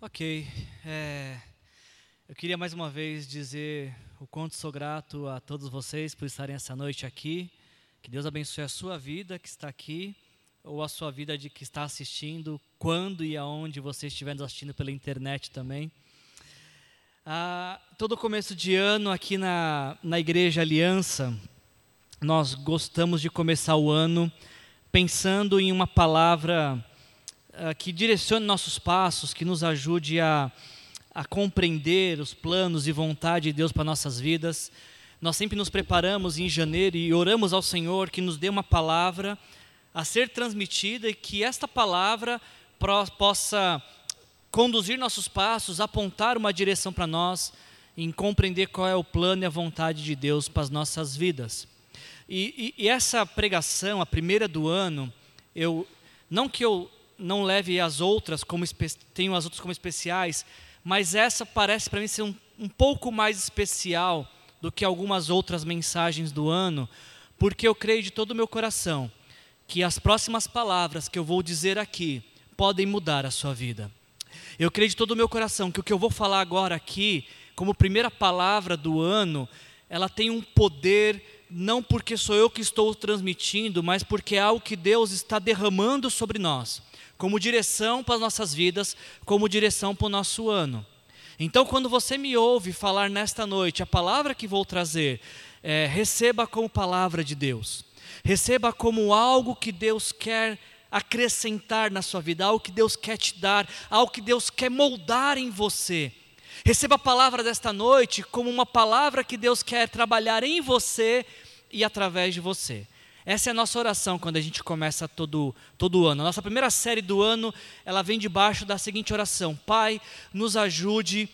Ok. É, eu queria mais uma vez dizer o quanto sou grato a todos vocês por estarem essa noite aqui. Que Deus abençoe a sua vida que está aqui, ou a sua vida de que está assistindo, quando e aonde você estiver nos assistindo pela internet também. Ah, todo começo de ano aqui na, na Igreja Aliança, nós gostamos de começar o ano pensando em uma palavra que direcione nossos passos, que nos ajude a, a compreender os planos e vontade de Deus para nossas vidas. Nós sempre nos preparamos em janeiro e oramos ao Senhor que nos dê uma palavra a ser transmitida e que esta palavra possa conduzir nossos passos, apontar uma direção para nós, em compreender qual é o plano e a vontade de Deus para as nossas vidas. E, e, e essa pregação, a primeira do ano, eu não que eu não leve as outras como tenho as outras como especiais, mas essa parece para mim ser um, um pouco mais especial do que algumas outras mensagens do ano, porque eu creio de todo o meu coração que as próximas palavras que eu vou dizer aqui podem mudar a sua vida. Eu creio de todo o meu coração que o que eu vou falar agora aqui, como primeira palavra do ano, ela tem um poder não porque sou eu que estou transmitindo, mas porque é algo que Deus está derramando sobre nós, como direção para as nossas vidas, como direção para o nosso ano. Então, quando você me ouve falar nesta noite, a palavra que vou trazer, é, receba como palavra de Deus, receba como algo que Deus quer acrescentar na sua vida, algo que Deus quer te dar, algo que Deus quer moldar em você. Receba a palavra desta noite como uma palavra que Deus quer trabalhar em você e através de você. Essa é a nossa oração quando a gente começa todo, todo ano. A nossa primeira série do ano, ela vem debaixo da seguinte oração: Pai, nos ajude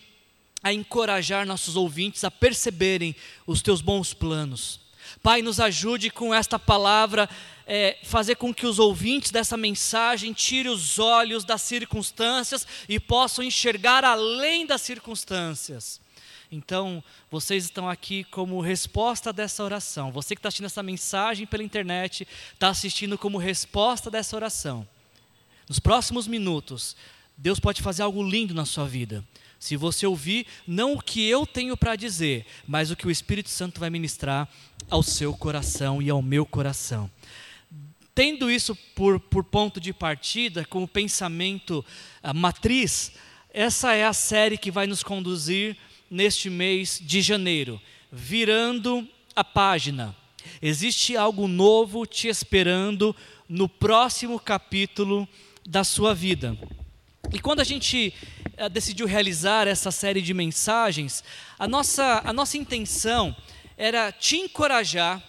a encorajar nossos ouvintes a perceberem os teus bons planos. Pai, nos ajude com esta palavra, é, fazer com que os ouvintes dessa mensagem tirem os olhos das circunstâncias e possam enxergar além das circunstâncias. Então, vocês estão aqui como resposta dessa oração. Você que está assistindo essa mensagem pela internet, está assistindo como resposta dessa oração. Nos próximos minutos, Deus pode fazer algo lindo na sua vida. Se você ouvir, não o que eu tenho para dizer, mas o que o Espírito Santo vai ministrar ao seu coração e ao meu coração. Tendo isso por, por ponto de partida, como pensamento matriz, essa é a série que vai nos conduzir neste mês de janeiro, virando a página. Existe algo novo te esperando no próximo capítulo da sua vida. E quando a gente uh, decidiu realizar essa série de mensagens, a nossa, a nossa intenção era te encorajar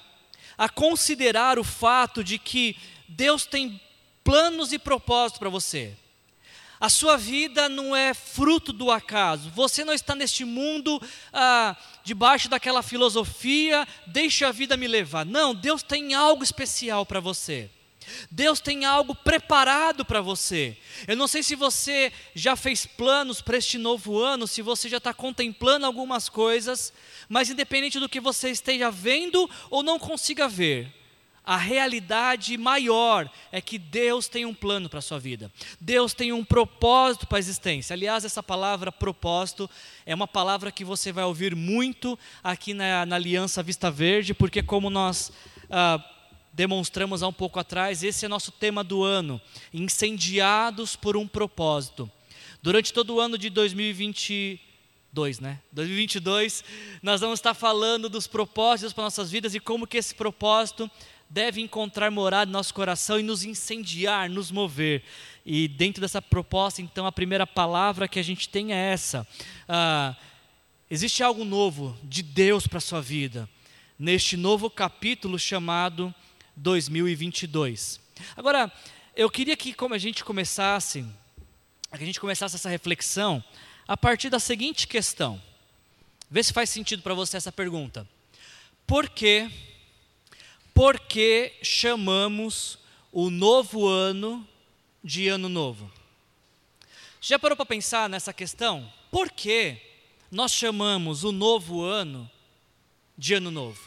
a considerar o fato de que Deus tem planos e propósitos para você. A sua vida não é fruto do acaso. Você não está neste mundo ah, debaixo daquela filosofia, deixa a vida me levar. Não, Deus tem algo especial para você. Deus tem algo preparado para você. Eu não sei se você já fez planos para este novo ano, se você já está contemplando algumas coisas, mas independente do que você esteja vendo ou não consiga ver, a realidade maior é que Deus tem um plano para a sua vida. Deus tem um propósito para a existência. Aliás, essa palavra propósito é uma palavra que você vai ouvir muito aqui na, na Aliança Vista Verde, porque, como nós ah, demonstramos há um pouco atrás, esse é nosso tema do ano: incendiados por um propósito. Durante todo o ano de 2022, né? 2022, nós vamos estar falando dos propósitos para nossas vidas e como que esse propósito deve encontrar morada no nosso coração e nos incendiar, nos mover. E dentro dessa proposta, então, a primeira palavra que a gente tem é essa: ah, existe algo novo de Deus para a sua vida, neste novo capítulo chamado 2022. Agora, eu queria que como a gente começasse, que a gente começasse essa reflexão a partir da seguinte questão. Vê se faz sentido para você essa pergunta. Por que por que chamamos o novo ano de ano novo? Já parou para pensar nessa questão? Por que nós chamamos o novo ano de ano novo?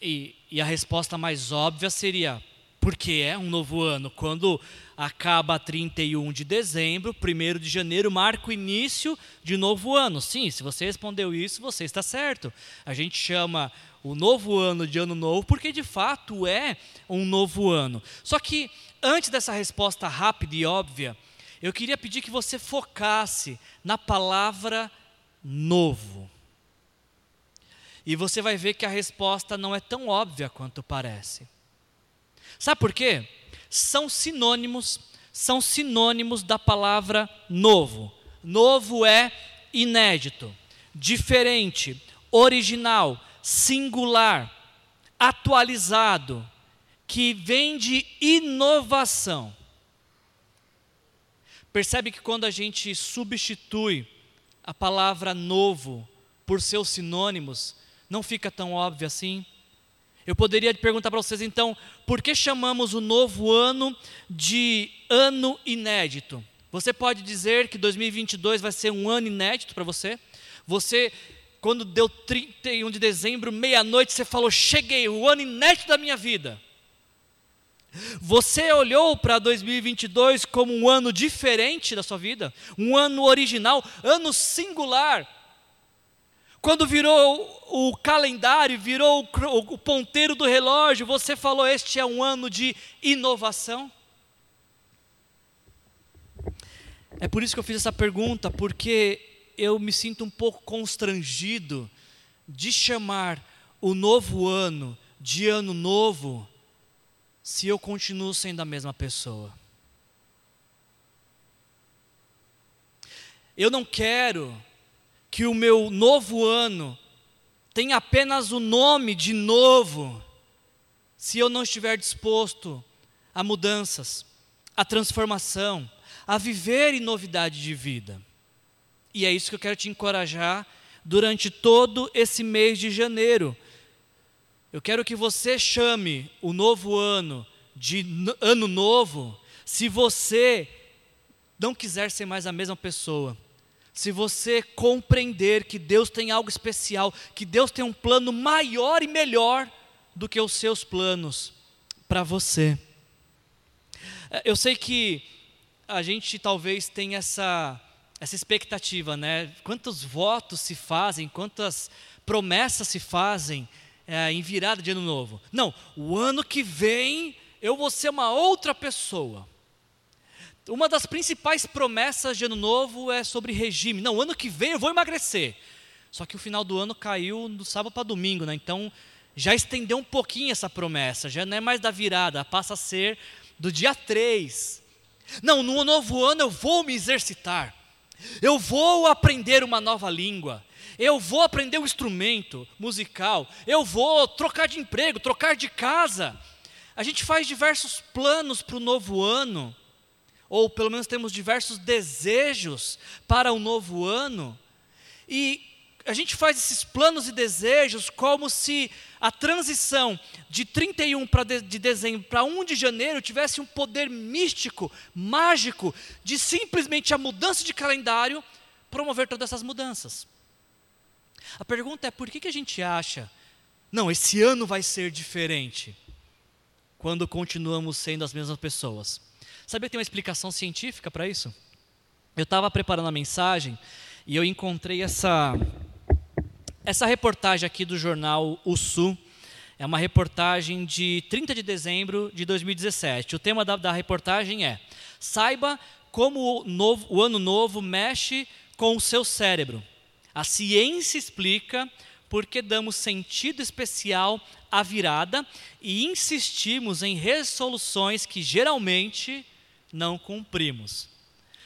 E, e a resposta mais óbvia seria: porque é um novo ano. Quando acaba 31 de dezembro, 1 de janeiro marca o início de novo ano. Sim, se você respondeu isso, você está certo. A gente chama o novo ano de ano novo porque de fato é um novo ano. Só que antes dessa resposta rápida e óbvia, eu queria pedir que você focasse na palavra novo. E você vai ver que a resposta não é tão óbvia quanto parece. Sabe por quê? São sinônimos, são sinônimos da palavra novo. Novo é inédito, diferente, original, singular, atualizado, que vem de inovação. Percebe que quando a gente substitui a palavra novo por seus sinônimos, não fica tão óbvio assim? Eu poderia perguntar para vocês então, por que chamamos o novo ano de ano inédito? Você pode dizer que 2022 vai ser um ano inédito para você? Você, quando deu 31 de dezembro, meia-noite, você falou: Cheguei, o ano inédito da minha vida. Você olhou para 2022 como um ano diferente da sua vida, um ano original, ano singular. Quando virou o calendário, virou o ponteiro do relógio, você falou: Este é um ano de inovação? É por isso que eu fiz essa pergunta, porque eu me sinto um pouco constrangido de chamar o novo ano de ano novo se eu continuo sendo a mesma pessoa. Eu não quero que o meu novo ano tenha apenas o nome de novo, se eu não estiver disposto a mudanças, a transformação, a viver em novidade de vida. E é isso que eu quero te encorajar durante todo esse mês de janeiro eu quero que você chame o novo ano de ano novo, se você não quiser ser mais a mesma pessoa. Se você compreender que Deus tem algo especial, que Deus tem um plano maior e melhor do que os seus planos para você. É, eu sei que a gente talvez tenha essa, essa expectativa, né? Quantos votos se fazem, quantas promessas se fazem é, em virada de ano novo. Não, o ano que vem eu vou ser uma outra pessoa. Uma das principais promessas de ano novo é sobre regime. Não, ano que vem eu vou emagrecer. Só que o final do ano caiu do sábado para domingo, né? Então já estendeu um pouquinho essa promessa, já não é mais da virada, passa a ser do dia 3. Não, no novo ano eu vou me exercitar. Eu vou aprender uma nova língua. Eu vou aprender um instrumento musical, eu vou trocar de emprego, trocar de casa. A gente faz diversos planos para o novo ano, ou pelo menos temos diversos desejos para o novo ano, e a gente faz esses planos e desejos como se a transição de 31 de dezembro para 1 de janeiro tivesse um poder místico, mágico, de simplesmente a mudança de calendário promover todas essas mudanças. A pergunta é por que, que a gente acha, não, esse ano vai ser diferente, quando continuamos sendo as mesmas pessoas? Sabia que tem uma explicação científica para isso? Eu estava preparando a mensagem e eu encontrei essa, essa reportagem aqui do jornal O Sul. É uma reportagem de 30 de dezembro de 2017. O tema da, da reportagem é: Saiba como o, novo, o ano novo mexe com o seu cérebro. A ciência explica porque damos sentido especial à virada e insistimos em resoluções que geralmente não cumprimos.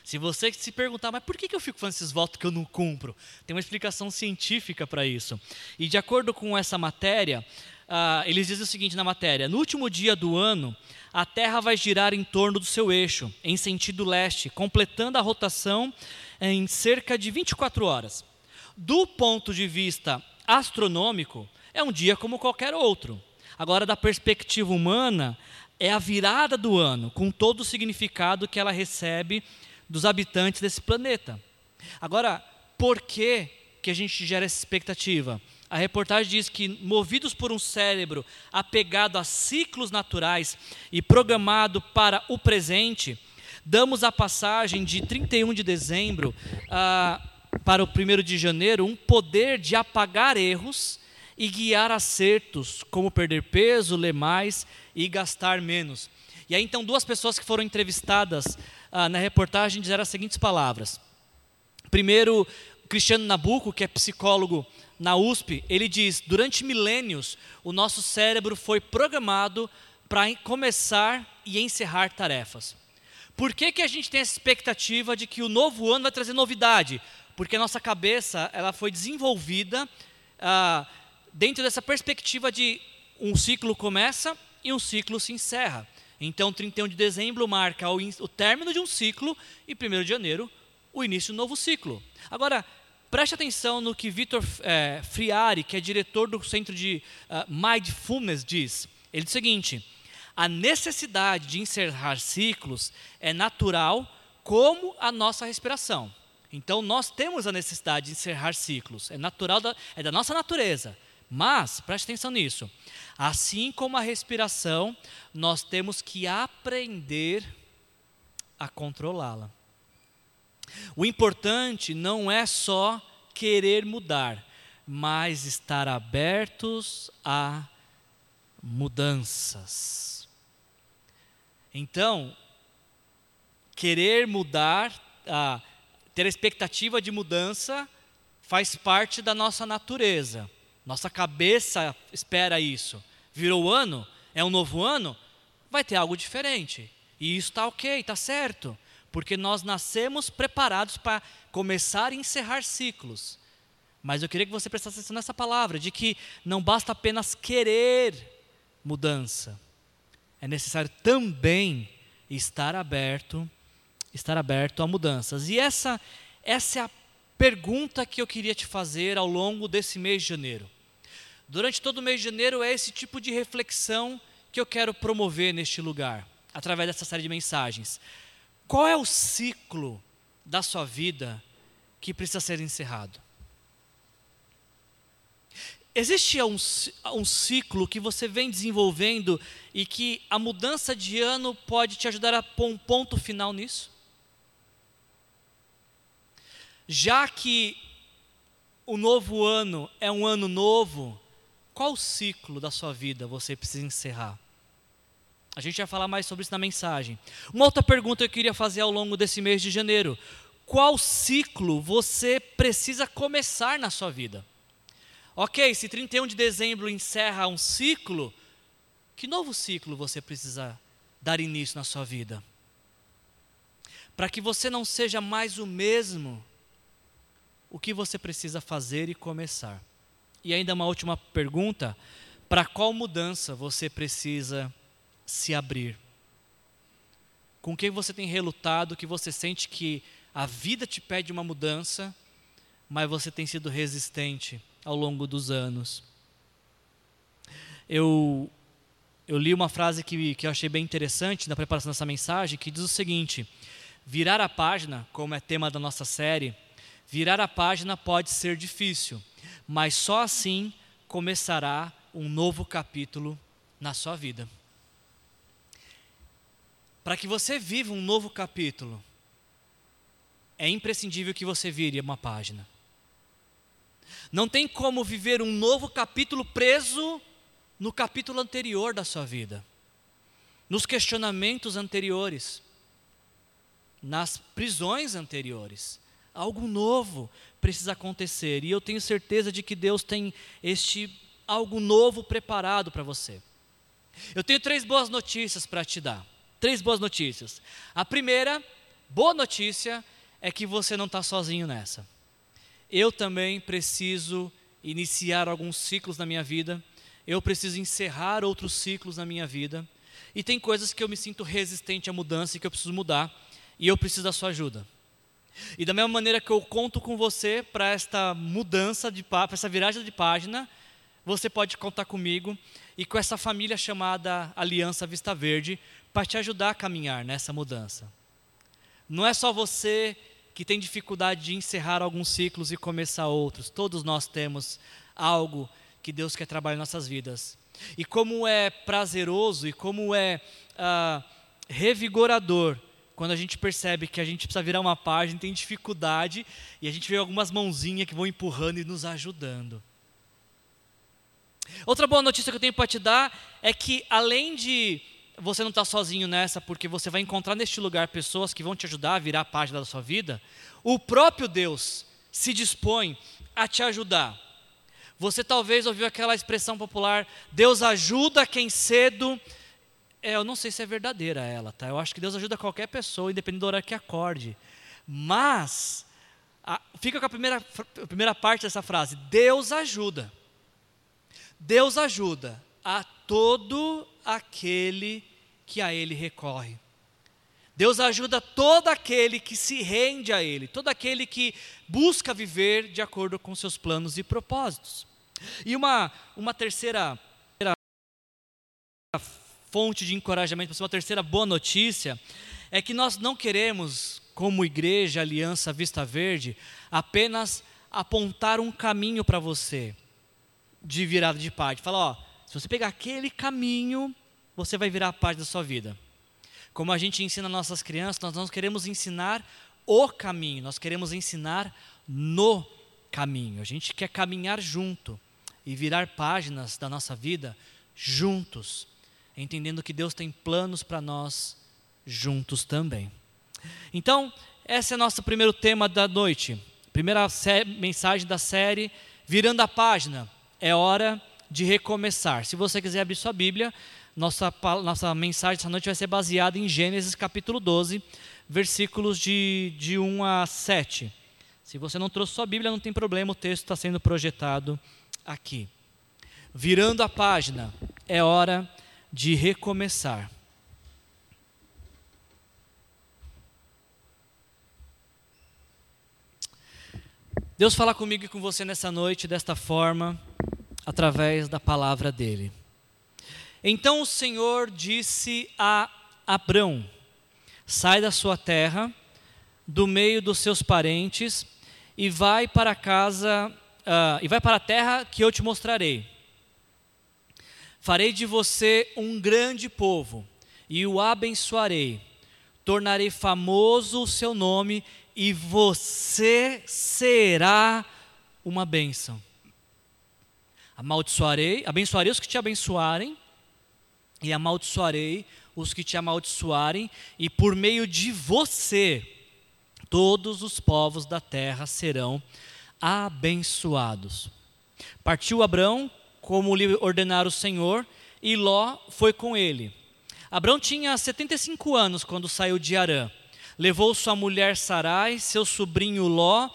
Se você se perguntar, mas por que eu fico fazendo esses votos que eu não cumpro? Tem uma explicação científica para isso. E de acordo com essa matéria, uh, eles dizem o seguinte na matéria: no último dia do ano, a Terra vai girar em torno do seu eixo, em sentido leste, completando a rotação em cerca de 24 horas. Do ponto de vista astronômico, é um dia como qualquer outro. Agora, da perspectiva humana, é a virada do ano, com todo o significado que ela recebe dos habitantes desse planeta. Agora, por que, que a gente gera essa expectativa? a reportagem diz que, movidos por um cérebro apegado a ciclos naturais e programado para o presente, damos a passagem de 31 de dezembro ah, para o 1 de janeiro um poder de apagar erros e guiar acertos, como perder peso, ler mais e gastar menos. E aí, então, duas pessoas que foram entrevistadas ah, na reportagem disseram as seguintes palavras. Primeiro, Cristiano Nabuco, que é psicólogo na USP, ele diz: durante milênios, o nosso cérebro foi programado para começar e encerrar tarefas. Por que, que a gente tem essa expectativa de que o novo ano vai trazer novidade? Porque a nossa cabeça ela foi desenvolvida ah, dentro dessa perspectiva de um ciclo começa e um ciclo se encerra. Então, 31 de dezembro marca o, o término de um ciclo e 1 de janeiro o início de um novo ciclo. Agora, preste atenção no que Vitor é, Friari, que é diretor do Centro de uh, Mindfulness, diz. Ele diz o seguinte: a necessidade de encerrar ciclos é natural, como a nossa respiração. Então, nós temos a necessidade de encerrar ciclos, é natural, da, é da nossa natureza. Mas, preste atenção nisso, assim como a respiração, nós temos que aprender a controlá-la. O importante não é só querer mudar, mas estar abertos a mudanças. Então, querer mudar, a, ter a expectativa de mudança, faz parte da nossa natureza. Nossa cabeça espera isso. Virou ano, é um novo ano, vai ter algo diferente. E isso está ok, está certo porque nós nascemos preparados para começar e encerrar ciclos. Mas eu queria que você prestasse atenção nessa palavra, de que não basta apenas querer mudança. É necessário também estar aberto, estar aberto a mudanças. E essa essa é a pergunta que eu queria te fazer ao longo desse mês de janeiro. Durante todo o mês de janeiro é esse tipo de reflexão que eu quero promover neste lugar, através dessa série de mensagens. Qual é o ciclo da sua vida que precisa ser encerrado? Existe um, um, ciclo que você vem desenvolvendo e que a mudança de ano pode te ajudar a pôr um ponto final nisso? Já que o novo ano é um ano novo, qual ciclo da sua vida você precisa encerrar? A gente vai falar mais sobre isso na mensagem. Uma outra pergunta que eu queria fazer ao longo desse mês de janeiro: qual ciclo você precisa começar na sua vida? Ok, se 31 de dezembro encerra um ciclo, que novo ciclo você precisa dar início na sua vida? Para que você não seja mais o mesmo, o que você precisa fazer e começar? E ainda uma última pergunta: para qual mudança você precisa se abrir? Com quem você tem relutado, que você sente que a vida te pede uma mudança, mas você tem sido resistente ao longo dos anos? Eu, eu li uma frase que, que eu achei bem interessante na preparação dessa mensagem, que diz o seguinte: virar a página, como é tema da nossa série, virar a página pode ser difícil, mas só assim começará um novo capítulo na sua vida. Para que você viva um novo capítulo, é imprescindível que você vire uma página. Não tem como viver um novo capítulo preso no capítulo anterior da sua vida, nos questionamentos anteriores, nas prisões anteriores. Algo novo precisa acontecer e eu tenho certeza de que Deus tem este algo novo preparado para você. Eu tenho três boas notícias para te dar três boas notícias. A primeira, boa notícia, é que você não está sozinho nessa. Eu também preciso iniciar alguns ciclos na minha vida, eu preciso encerrar outros ciclos na minha vida, e tem coisas que eu me sinto resistente à mudança e que eu preciso mudar, e eu preciso da sua ajuda. E da mesma maneira que eu conto com você para esta mudança, para essa viragem de página, você pode contar comigo e com essa família chamada Aliança Vista Verde para te ajudar a caminhar nessa mudança. Não é só você que tem dificuldade de encerrar alguns ciclos e começar outros, todos nós temos algo que Deus quer trabalhar em nossas vidas. E como é prazeroso e como é ah, revigorador quando a gente percebe que a gente precisa virar uma página, tem dificuldade e a gente vê algumas mãozinhas que vão empurrando e nos ajudando. Outra boa notícia que eu tenho para te dar é que além de você não estar sozinho nessa, porque você vai encontrar neste lugar pessoas que vão te ajudar a virar a página da sua vida, o próprio Deus se dispõe a te ajudar. Você talvez ouviu aquela expressão popular: Deus ajuda quem cedo. É, eu não sei se é verdadeira ela, tá? Eu acho que Deus ajuda qualquer pessoa, independente do horário que acorde. Mas, a, fica com a primeira, a primeira parte dessa frase: Deus ajuda. Deus ajuda a todo aquele que a Ele recorre. Deus ajuda todo aquele que se rende a Ele, todo aquele que busca viver de acordo com seus planos e propósitos. E uma, uma terceira fonte de encorajamento, uma terceira boa notícia, é que nós não queremos, como igreja Aliança Vista Verde, apenas apontar um caminho para você de virada de página. Falar, ó, se você pegar aquele caminho, você vai virar a página da sua vida. Como a gente ensina nossas crianças, nós não queremos ensinar o caminho, nós queremos ensinar no caminho. A gente quer caminhar junto e virar páginas da nossa vida juntos, entendendo que Deus tem planos para nós juntos também. Então, esse é nosso primeiro tema da noite. Primeira mensagem da série, virando a página. É hora de recomeçar. Se você quiser abrir sua Bíblia, nossa, nossa mensagem essa noite vai ser baseada em Gênesis capítulo 12, versículos de, de 1 a 7. Se você não trouxe sua Bíblia, não tem problema, o texto está sendo projetado aqui. Virando a página, é hora de recomeçar. Deus fala comigo e com você nessa noite desta forma, através da palavra dele. Então o Senhor disse a Abrão: Sai da sua terra, do meio dos seus parentes, e vai para casa, uh, e vai para a terra que eu te mostrarei. Farei de você um grande povo, e o abençoarei. Tornarei famoso o seu nome, e você será uma bênção. Amaldiçoarei, abençoarei os que te abençoarem, e amaldiçoarei os que te amaldiçoarem, e por meio de você todos os povos da terra serão abençoados. Partiu Abrão, como lhe ordenara o Senhor, e Ló foi com ele. Abrão tinha 75 anos quando saiu de Arã. Levou sua mulher Sarai, seu sobrinho Ló,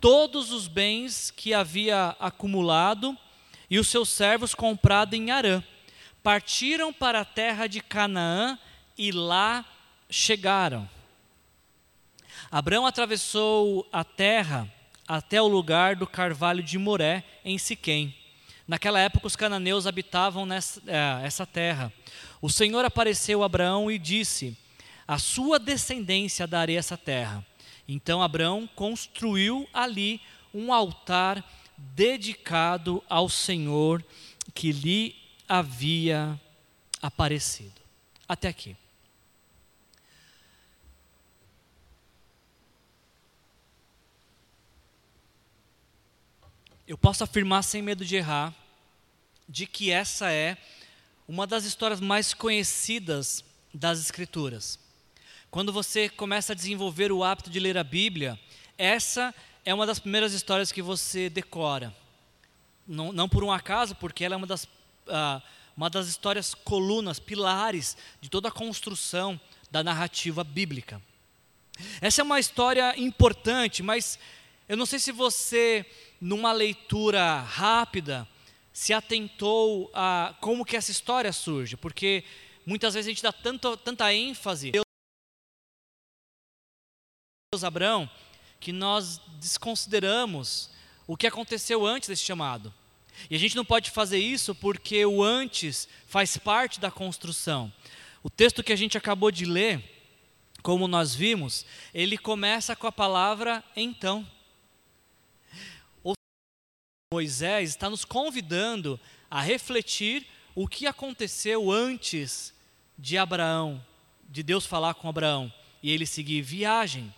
todos os bens que havia acumulado e os seus servos comprado em Arã partiram para a terra de Canaã e lá chegaram. Abraão atravessou a terra até o lugar do carvalho de Moré, em Siquém. Naquela época, os cananeus habitavam nessa é, essa terra. O Senhor apareceu a Abraão e disse: A sua descendência darei essa terra. Então Abraão construiu ali um altar dedicado ao Senhor que lhe havia aparecido. Até aqui. Eu posso afirmar sem medo de errar de que essa é uma das histórias mais conhecidas das Escrituras. Quando você começa a desenvolver o hábito de ler a Bíblia, essa é uma das primeiras histórias que você decora. Não, não por um acaso, porque ela é uma das uh, uma das histórias colunas, pilares de toda a construção da narrativa bíblica. Essa é uma história importante, mas eu não sei se você, numa leitura rápida, se atentou a como que essa história surge, porque muitas vezes a gente dá tanto, tanta ênfase Deus Abraão que nós desconsideramos o que aconteceu antes desse chamado. E a gente não pode fazer isso porque o antes faz parte da construção. O texto que a gente acabou de ler, como nós vimos, ele começa com a palavra então. Moisés está nos convidando a refletir o que aconteceu antes de Abraão, de Deus falar com Abraão e ele seguir viagem.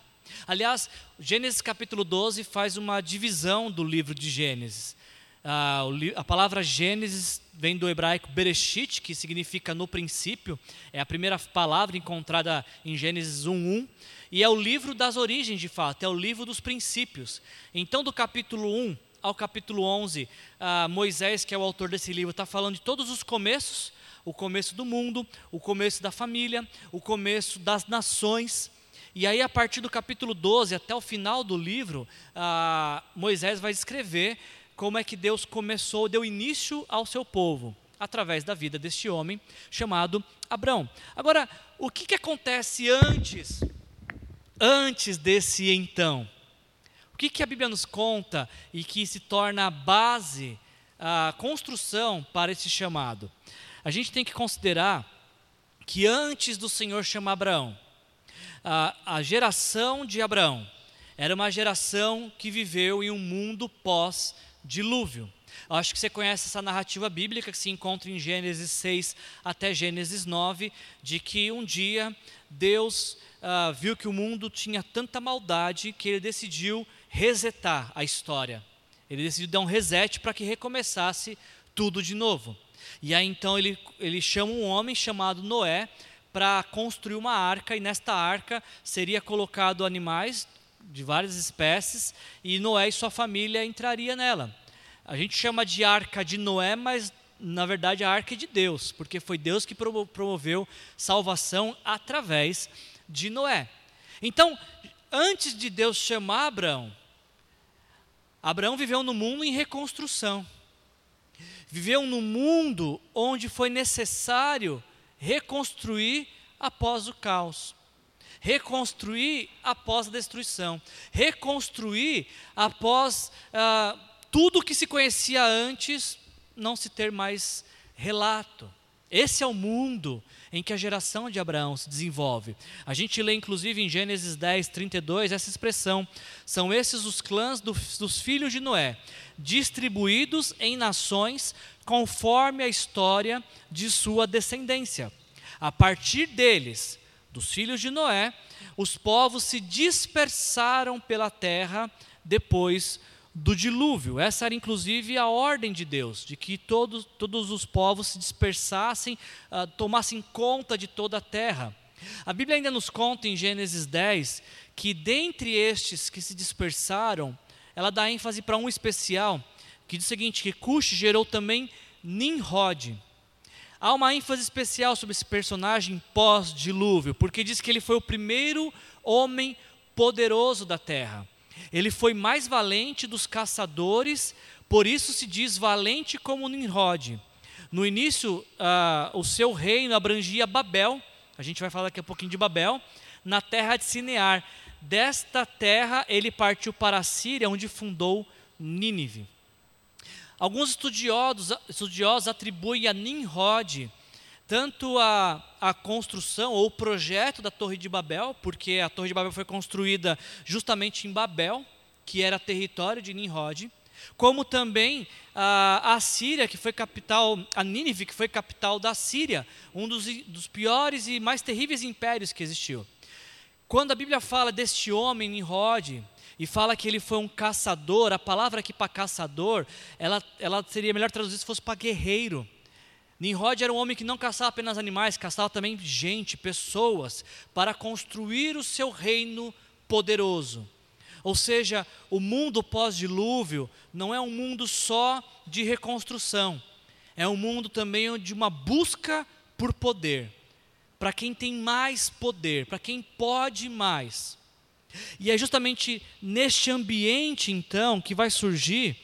Aliás, Gênesis capítulo 12 faz uma divisão do livro de Gênesis. Ah, a palavra Gênesis vem do hebraico Bereshit, que significa no princípio, é a primeira palavra encontrada em Gênesis 1:1, e é o livro das origens, de fato, é o livro dos princípios. Então, do capítulo 1 ao capítulo 11, ah, Moisés, que é o autor desse livro, está falando de todos os começos, o começo do mundo, o começo da família, o começo das nações. E aí, a partir do capítulo 12 até o final do livro, ah, Moisés vai escrever como é que Deus começou, deu início ao seu povo, através da vida deste homem chamado Abrão. Agora, o que, que acontece antes, antes desse então? O que, que a Bíblia nos conta e que se torna a base, a construção para esse chamado? A gente tem que considerar que antes do Senhor chamar Abraão, a, a geração de Abraão era uma geração que viveu em um mundo pós dilúvio. Eu acho que você conhece essa narrativa bíblica que se encontra em Gênesis 6 até Gênesis 9, de que um dia Deus uh, viu que o mundo tinha tanta maldade que ele decidiu resetar a história. Ele decidiu dar um reset para que recomeçasse tudo de novo. E aí então ele, ele chama um homem chamado Noé para construir uma arca, e nesta arca seria colocado animais de várias espécies, e Noé e sua família entraria nela. A gente chama de arca de Noé, mas na verdade a arca é de Deus, porque foi Deus que promoveu salvação através de Noé. Então, antes de Deus chamar Abraão, Abraão viveu no mundo em reconstrução. Viveu num mundo onde foi necessário reconstruir após o caos reconstruir após a destruição, reconstruir após ah, tudo que se conhecia antes não se ter mais relato. Esse é o mundo em que a geração de Abraão se desenvolve. A gente lê inclusive em Gênesis 10, 32 essa expressão: são esses os clãs do, dos filhos de Noé, distribuídos em nações conforme a história de sua descendência. A partir deles, dos filhos de Noé, os povos se dispersaram pela terra depois do dilúvio. Essa era inclusive a ordem de Deus, de que todos, todos os povos se dispersassem, uh, tomassem conta de toda a terra. A Bíblia ainda nos conta em Gênesis 10 que dentre estes que se dispersaram, ela dá ênfase para um especial, que diz o seguinte, que Cush gerou também Nimrod. Há uma ênfase especial sobre esse personagem pós-dilúvio, porque diz que ele foi o primeiro homem poderoso da terra. Ele foi mais valente dos caçadores, por isso se diz valente como Nimrod. No início, uh, o seu reino abrangia Babel, a gente vai falar daqui a pouquinho de Babel, na terra de Sinear. Desta terra ele partiu para a Síria, onde fundou Nínive. Alguns estudiosos, estudiosos atribuem a Nimrod tanto a, a construção ou o projeto da Torre de Babel, porque a Torre de Babel foi construída justamente em Babel, que era território de Nimrod, como também a, a Síria, que foi capital, a Nínive, que foi capital da Síria, um dos, dos piores e mais terríveis impérios que existiu. Quando a Bíblia fala deste homem, Nimrod, e fala que ele foi um caçador, a palavra aqui para caçador, ela, ela seria melhor traduzir se fosse para guerreiro. Nimrod era um homem que não caçava apenas animais, caçava também gente, pessoas, para construir o seu reino poderoso. Ou seja, o mundo pós-dilúvio não é um mundo só de reconstrução, é um mundo também de uma busca por poder. Para quem tem mais poder, para quem pode mais. E é justamente neste ambiente, então, que vai surgir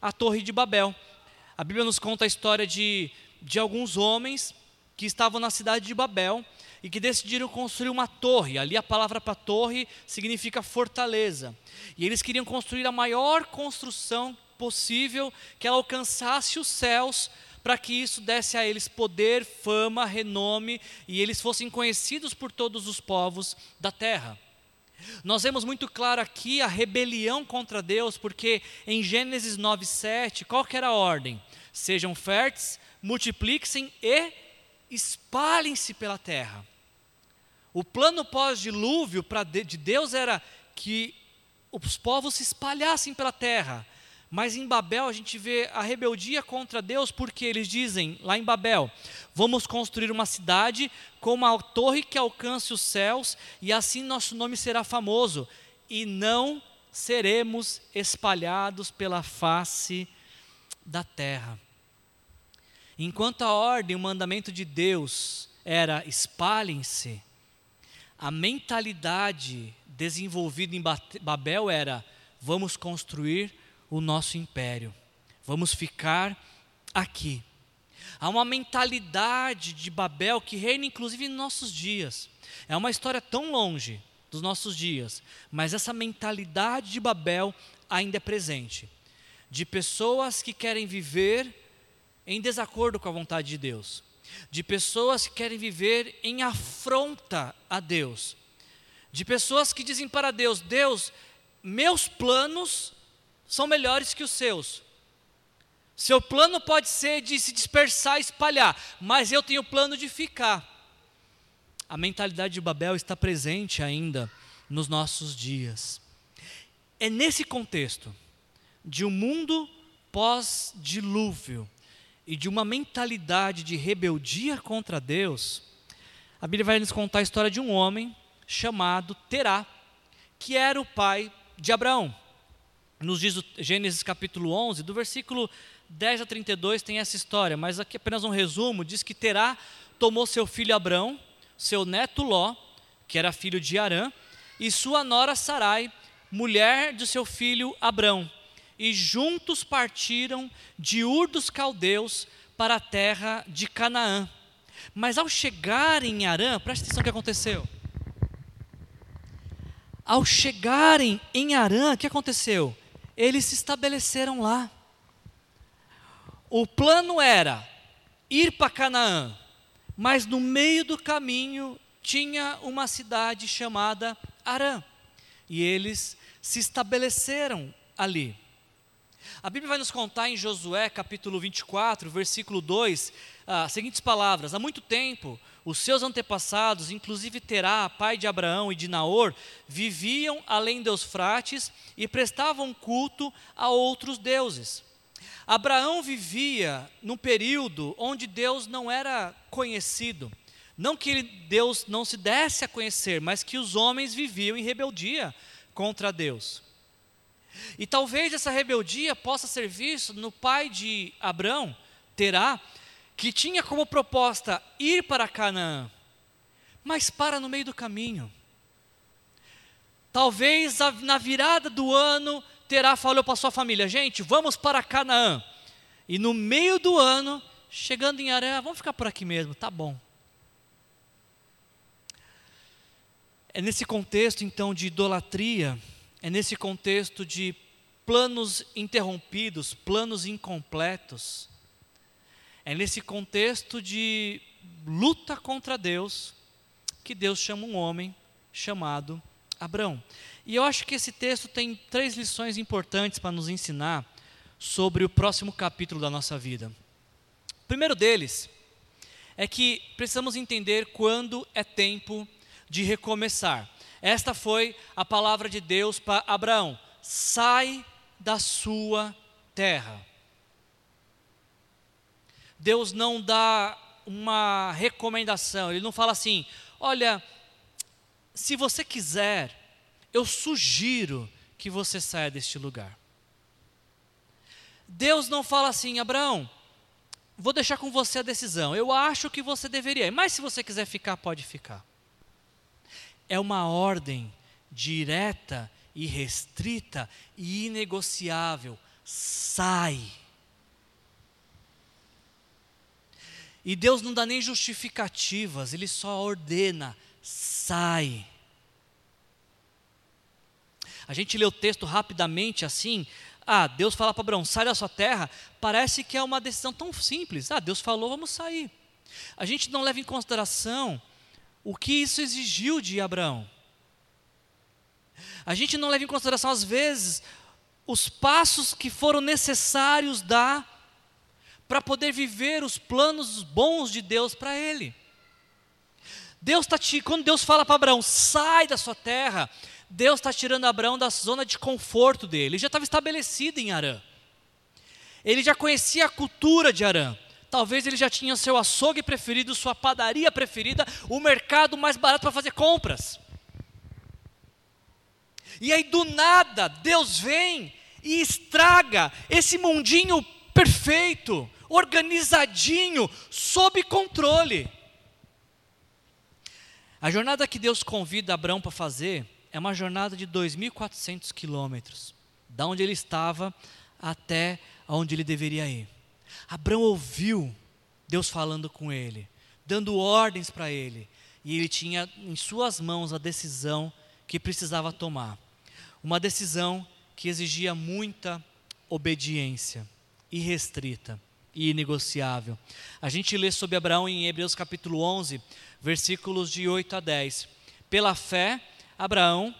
a Torre de Babel. A Bíblia nos conta a história de, de alguns homens que estavam na cidade de Babel e que decidiram construir uma torre. Ali a palavra para torre significa fortaleza. E eles queriam construir a maior construção possível que ela alcançasse os céus para que isso desse a eles poder, fama, renome e eles fossem conhecidos por todos os povos da terra. Nós vemos muito claro aqui a rebelião contra Deus, porque em Gênesis 9:7, qual que era a ordem? Sejam férteis, multipliquem e espalhem-se pela terra. O plano pós-dilúvio de Deus era que os povos se espalhassem pela terra. Mas em Babel a gente vê a rebeldia contra Deus, porque eles dizem, lá em Babel, vamos construir uma cidade com uma torre que alcance os céus, e assim nosso nome será famoso, e não seremos espalhados pela face da terra. Enquanto a ordem, o mandamento de Deus era espalhem-se, a mentalidade desenvolvida em Babel era vamos construir o nosso império. Vamos ficar aqui. Há uma mentalidade de Babel que reina inclusive em nossos dias. É uma história tão longe dos nossos dias, mas essa mentalidade de Babel ainda é presente. De pessoas que querem viver em desacordo com a vontade de Deus, de pessoas que querem viver em afronta a Deus, de pessoas que dizem para Deus: Deus, meus planos são melhores que os seus. Seu plano pode ser de se dispersar, espalhar, mas eu tenho plano de ficar. A mentalidade de Babel está presente ainda nos nossos dias. É nesse contexto de um mundo pós-dilúvio e de uma mentalidade de rebeldia contra Deus, a Bíblia vai nos contar a história de um homem chamado Terá, que era o pai de Abraão. Nos diz o Gênesis capítulo 11, do versículo 10 a 32 tem essa história, mas aqui apenas um resumo, diz que Terá tomou seu filho Abrão, seu neto Ló, que era filho de Arã, e sua nora Sarai, mulher de seu filho Abrão, e juntos partiram de Ur dos Caldeus para a terra de Canaã. Mas ao chegarem em Arã, preste atenção o que aconteceu. Ao chegarem em Arã, o que aconteceu? eles se estabeleceram lá. O plano era ir para Canaã, mas no meio do caminho tinha uma cidade chamada Arã, e eles se estabeleceram ali. A Bíblia vai nos contar em Josué capítulo 24, versículo 2, as seguintes palavras: Há muito tempo, os seus antepassados, inclusive Terá, pai de Abraão e de Naor, viviam além dos frates e prestavam culto a outros deuses. Abraão vivia num período onde Deus não era conhecido. Não que Deus não se desse a conhecer, mas que os homens viviam em rebeldia contra Deus. E talvez essa rebeldia possa ser vista no pai de Abraão, Terá, que tinha como proposta ir para Canaã, mas para no meio do caminho. Talvez na virada do ano Terá falou para sua família: gente, vamos para Canaã. E no meio do ano, chegando em Arã, vamos ficar por aqui mesmo, tá bom. É nesse contexto então de idolatria, é nesse contexto de planos interrompidos, planos incompletos, é nesse contexto de luta contra Deus que Deus chama um homem chamado Abraão. E eu acho que esse texto tem três lições importantes para nos ensinar sobre o próximo capítulo da nossa vida. O primeiro deles é que precisamos entender quando é tempo de recomeçar. Esta foi a palavra de Deus para Abraão: sai da sua terra. Deus não dá uma recomendação, Ele não fala assim: olha, se você quiser, eu sugiro que você saia deste lugar. Deus não fala assim, Abraão, vou deixar com você a decisão, eu acho que você deveria, mas se você quiser ficar, pode ficar. É uma ordem direta e restrita e inegociável: sai. E Deus não dá nem justificativas, Ele só ordena: sai. A gente lê o texto rapidamente assim. Ah, Deus fala para Abraão, sai da sua terra. Parece que é uma decisão tão simples. Ah, Deus falou, vamos sair. A gente não leva em consideração o que isso exigiu de Abraão. A gente não leva em consideração, às vezes, os passos que foram necessários dar para poder viver os planos bons de Deus para ele. Deus está te, quando Deus fala para Abraão, sai da sua terra, Deus está tirando Abraão da zona de conforto dele. Ele já estava estabelecido em Arã. Ele já conhecia a cultura de Arã. Talvez ele já tinha seu açougue preferido, sua padaria preferida, o mercado mais barato para fazer compras. E aí do nada, Deus vem e estraga esse mundinho perfeito, organizadinho, sob controle. A jornada que Deus convida Abraão para fazer é uma jornada de 2.400 quilômetros, da onde ele estava até onde ele deveria ir. Abraão ouviu Deus falando com ele, dando ordens para ele, e ele tinha em suas mãos a decisão que precisava tomar. Uma decisão que exigia muita obediência, irrestrita e inegociável. A gente lê sobre Abraão em Hebreus capítulo 11, versículos de 8 a 10. Pela fé, Abraão,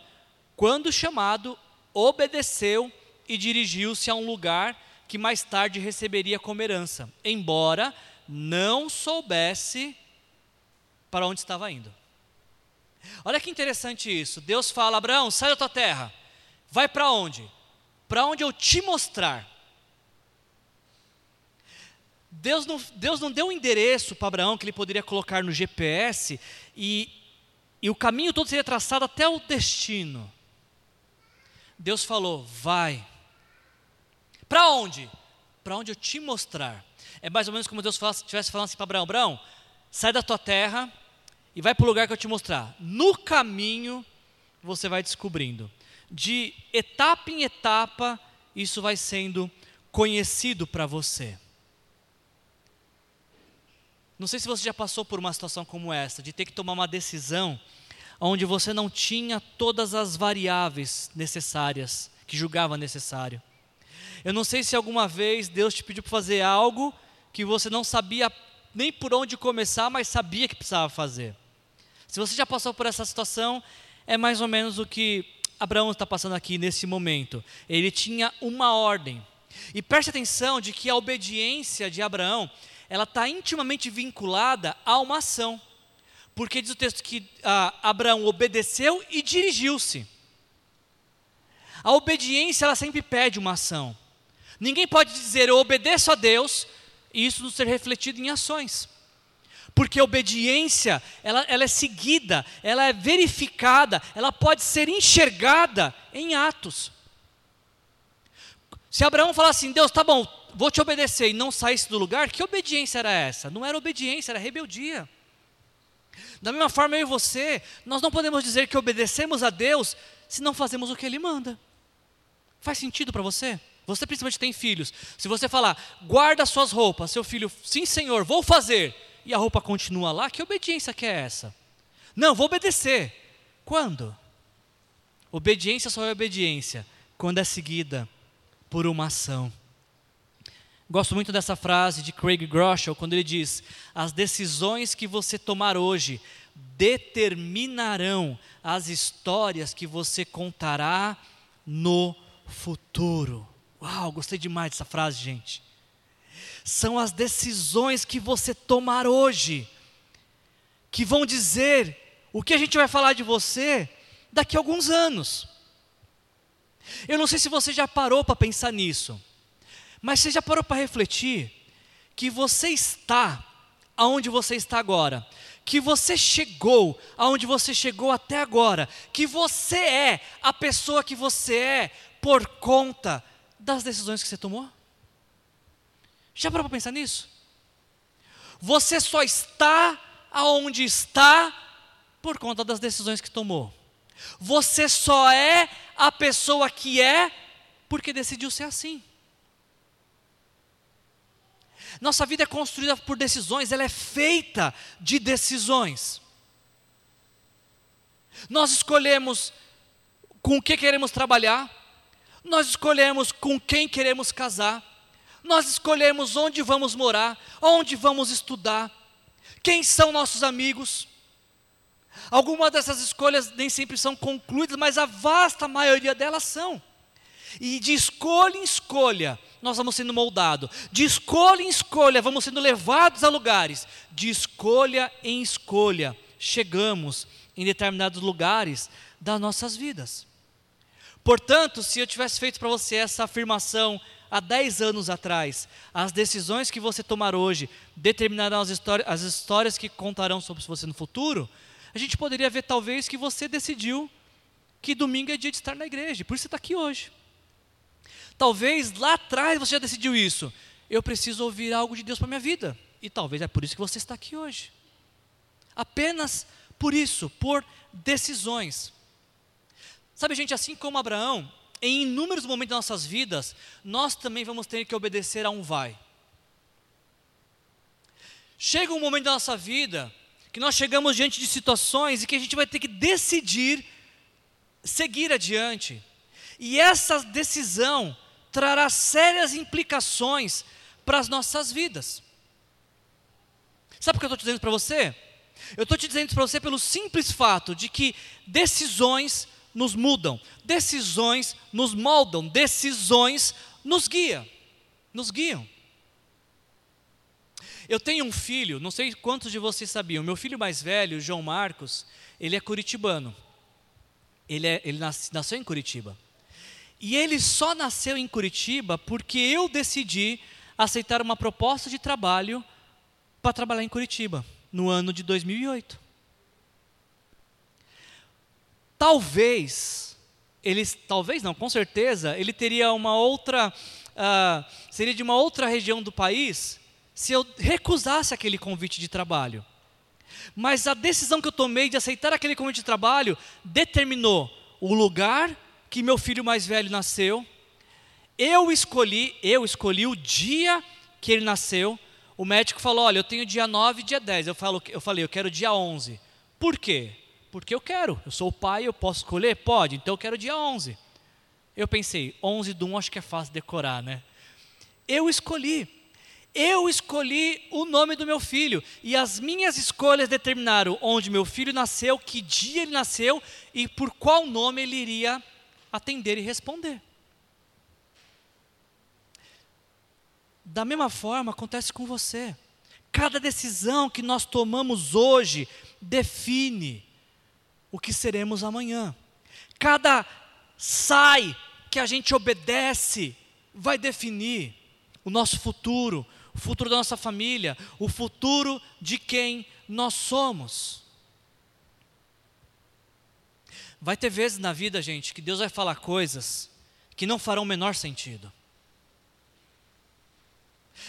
quando chamado, obedeceu e dirigiu-se a um lugar que mais tarde receberia como herança, embora não soubesse para onde estava indo. Olha que interessante isso. Deus fala: Abraão, sai da tua terra. Vai para onde? Para onde eu te mostrar. Deus não, Deus não deu um endereço para Abraão que ele poderia colocar no GPS e, e o caminho todo seria traçado até o destino. Deus falou: vai. Para onde? Para onde eu te mostrar. É mais ou menos como Deus estivesse falando assim para Abraão: Abraão, sai da tua terra e vai para o lugar que eu te mostrar. No caminho você vai descobrindo. De etapa em etapa, isso vai sendo conhecido para você. Não sei se você já passou por uma situação como essa, de ter que tomar uma decisão onde você não tinha todas as variáveis necessárias que julgava necessário. Eu não sei se alguma vez Deus te pediu para fazer algo que você não sabia nem por onde começar, mas sabia que precisava fazer. Se você já passou por essa situação, é mais ou menos o que Abraão está passando aqui nesse momento. Ele tinha uma ordem. E preste atenção de que a obediência de Abraão ela está intimamente vinculada a uma ação. Porque diz o texto que ah, Abraão obedeceu e dirigiu-se. A obediência, ela sempre pede uma ação. Ninguém pode dizer, eu obedeço a Deus, e isso não ser refletido em ações. Porque a obediência, ela, ela é seguida, ela é verificada, ela pode ser enxergada em atos. Se Abraão falar assim, Deus, tá bom, vou te obedecer e não saísse do lugar, que obediência era essa? Não era obediência, era rebeldia. Da mesma forma, eu e você, nós não podemos dizer que obedecemos a Deus se não fazemos o que Ele manda. Faz sentido para você? Você principalmente tem filhos. Se você falar, guarda suas roupas, seu filho, sim senhor, vou fazer, e a roupa continua lá, que obediência que é essa? Não, vou obedecer. Quando? Obediência só é obediência quando é seguida por uma ação. Gosto muito dessa frase de Craig Groeschel, quando ele diz: As decisões que você tomar hoje determinarão as histórias que você contará no futuro. Uau, gostei demais dessa frase, gente. São as decisões que você tomar hoje que vão dizer o que a gente vai falar de você daqui a alguns anos. Eu não sei se você já parou para pensar nisso. Mas você já parou para refletir que você está aonde você está agora, que você chegou aonde você chegou até agora, que você é a pessoa que você é por conta das decisões que você tomou? Já parou para pensar nisso? Você só está aonde está por conta das decisões que tomou. Você só é a pessoa que é porque decidiu ser assim. Nossa vida é construída por decisões, ela é feita de decisões. Nós escolhemos com o que queremos trabalhar, nós escolhemos com quem queremos casar, nós escolhemos onde vamos morar, onde vamos estudar, quem são nossos amigos. Algumas dessas escolhas nem sempre são concluídas, mas a vasta maioria delas são. E de escolha em escolha, nós vamos sendo moldados. De escolha em escolha, vamos sendo levados a lugares. De escolha em escolha, chegamos em determinados lugares das nossas vidas. Portanto, se eu tivesse feito para você essa afirmação há 10 anos atrás, as decisões que você tomar hoje determinarão as, histórias, as histórias que contarão sobre você no futuro, a gente poderia ver talvez que você decidiu que domingo é dia de estar na igreja, por isso você está aqui hoje. Talvez lá atrás você já decidiu isso. Eu preciso ouvir algo de Deus para minha vida. E talvez é por isso que você está aqui hoje. Apenas por isso, por decisões. Sabe, gente, assim como Abraão, em inúmeros momentos das nossas vidas, nós também vamos ter que obedecer a um vai. Chega um momento da nossa vida que nós chegamos diante de situações e que a gente vai ter que decidir seguir adiante. E essa decisão trará sérias implicações para as nossas vidas. Sabe o que eu estou dizendo para você? Eu estou te dizendo para você pelo simples fato de que decisões nos mudam, decisões nos moldam, decisões nos guiam, nos guiam. Eu tenho um filho, não sei quantos de vocês sabiam, meu filho mais velho, João Marcos, ele é curitibano. Ele, é, ele nasceu em Curitiba. E ele só nasceu em Curitiba porque eu decidi aceitar uma proposta de trabalho para trabalhar em Curitiba, no ano de 2008. Talvez, ele, talvez não, com certeza, ele teria uma outra, uh, seria de uma outra região do país se eu recusasse aquele convite de trabalho. Mas a decisão que eu tomei de aceitar aquele convite de trabalho determinou o lugar que meu filho mais velho nasceu. Eu escolhi, eu escolhi o dia que ele nasceu. O médico falou: "Olha, eu tenho dia 9 e dia 10". Eu falo, eu falei: "Eu quero dia 11". Por quê? Porque eu quero, eu sou o pai, eu posso escolher? Pode, então eu quero dia 11. Eu pensei, 11 do 1 acho que é fácil decorar, né? Eu escolhi, eu escolhi o nome do meu filho, e as minhas escolhas determinaram onde meu filho nasceu, que dia ele nasceu e por qual nome ele iria atender e responder. Da mesma forma acontece com você. Cada decisão que nós tomamos hoje define o que seremos amanhã. Cada sai que a gente obedece vai definir o nosso futuro, o futuro da nossa família, o futuro de quem nós somos. Vai ter vezes na vida, gente, que Deus vai falar coisas que não farão o menor sentido.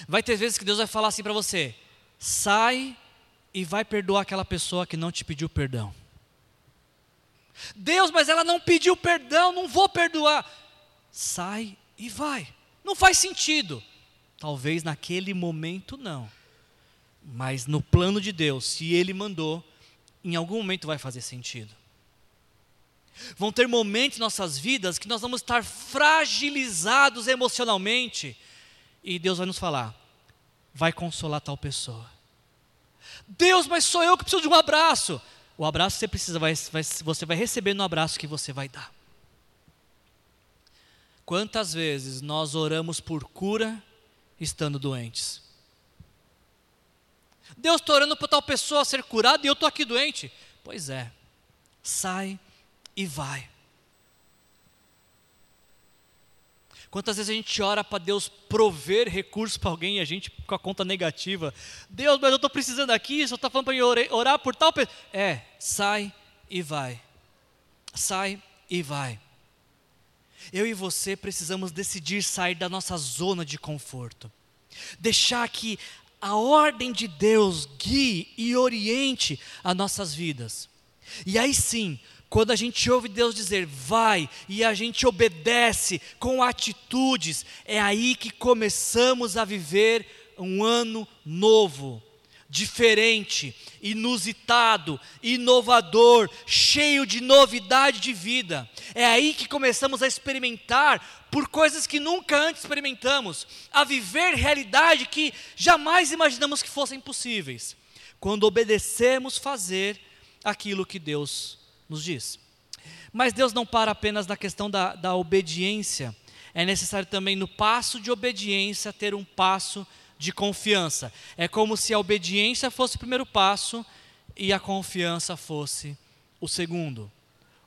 Vai ter vezes que Deus vai falar assim para você: sai e vai perdoar aquela pessoa que não te pediu perdão. Deus, mas ela não pediu perdão, não vou perdoar. Sai e vai. Não faz sentido. Talvez naquele momento não. Mas no plano de Deus, se Ele mandou, em algum momento vai fazer sentido. Vão ter momentos em nossas vidas que nós vamos estar fragilizados emocionalmente. E Deus vai nos falar: vai consolar tal pessoa. Deus, mas sou eu que preciso de um abraço. O abraço que você precisa, vai, vai, você vai receber no abraço que você vai dar. Quantas vezes nós oramos por cura estando doentes? Deus está orando para tal pessoa ser curada e eu estou aqui doente. Pois é, sai e vai. Quantas vezes a gente ora para Deus prover recursos para alguém e a gente com a conta negativa? Deus, mas eu estou precisando aqui, só está falando para eu orar por tal pessoa. É, sai e vai. Sai e vai. Eu e você precisamos decidir sair da nossa zona de conforto. Deixar que a ordem de Deus guie e oriente as nossas vidas. E aí sim, quando a gente ouve Deus dizer vai e a gente obedece com atitudes, é aí que começamos a viver um ano novo, diferente, inusitado, inovador, cheio de novidade de vida. É aí que começamos a experimentar por coisas que nunca antes experimentamos, a viver realidade que jamais imaginamos que fossem possíveis. Quando obedecemos fazer aquilo que Deus nos diz. Mas Deus não para apenas na questão da, da obediência, é necessário também no passo de obediência ter um passo de confiança. É como se a obediência fosse o primeiro passo e a confiança fosse o segundo.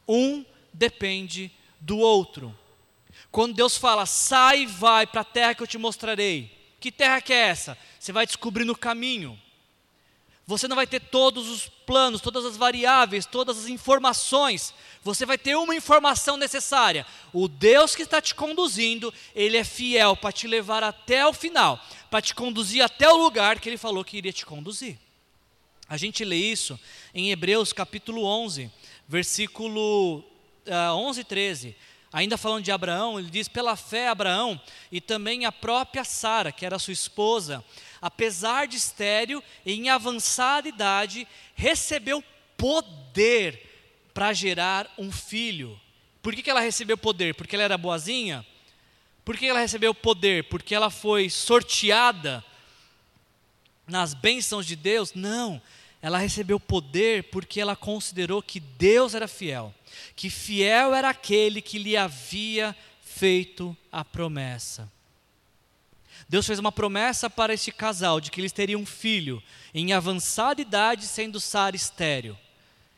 Um depende do outro. Quando Deus fala, sai e vai para a terra que eu te mostrarei. Que terra que é essa? Você vai descobrir no caminho. Você não vai ter todos os planos, todas as variáveis, todas as informações. Você vai ter uma informação necessária. O Deus que está te conduzindo, Ele é fiel para te levar até o final, para te conduzir até o lugar que Ele falou que iria te conduzir. A gente lê isso em Hebreus capítulo 11, versículo uh, 11 e 13. Ainda falando de Abraão, ele diz: pela fé, Abraão e também a própria Sara, que era sua esposa, apesar de estéril e em avançada idade, recebeu poder para gerar um filho. Por que, que ela recebeu poder? Porque ela era boazinha? Por que ela recebeu poder? Porque ela foi sorteada nas bênçãos de Deus? Não. Ela recebeu poder porque ela considerou que Deus era fiel, que fiel era aquele que lhe havia feito a promessa. Deus fez uma promessa para este casal de que eles teriam um filho em avançada idade, sendo Sara estéreo.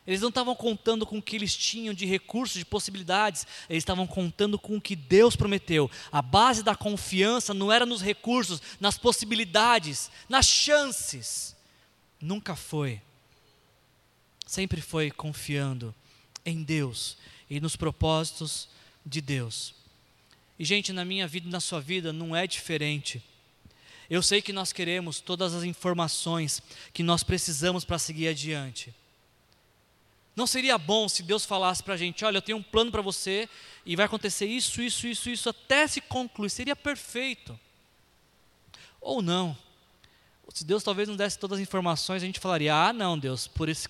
Eles não estavam contando com o que eles tinham de recursos, de possibilidades, eles estavam contando com o que Deus prometeu. A base da confiança não era nos recursos, nas possibilidades, nas chances. Nunca foi. Sempre foi confiando em Deus e nos propósitos de Deus. E, gente, na minha vida e na sua vida não é diferente. Eu sei que nós queremos todas as informações que nós precisamos para seguir adiante. Não seria bom se Deus falasse para a gente: olha, eu tenho um plano para você e vai acontecer isso, isso, isso, isso, até se concluir. Seria perfeito. Ou não. Se Deus talvez não desse todas as informações, a gente falaria: ah, não, Deus, por isso.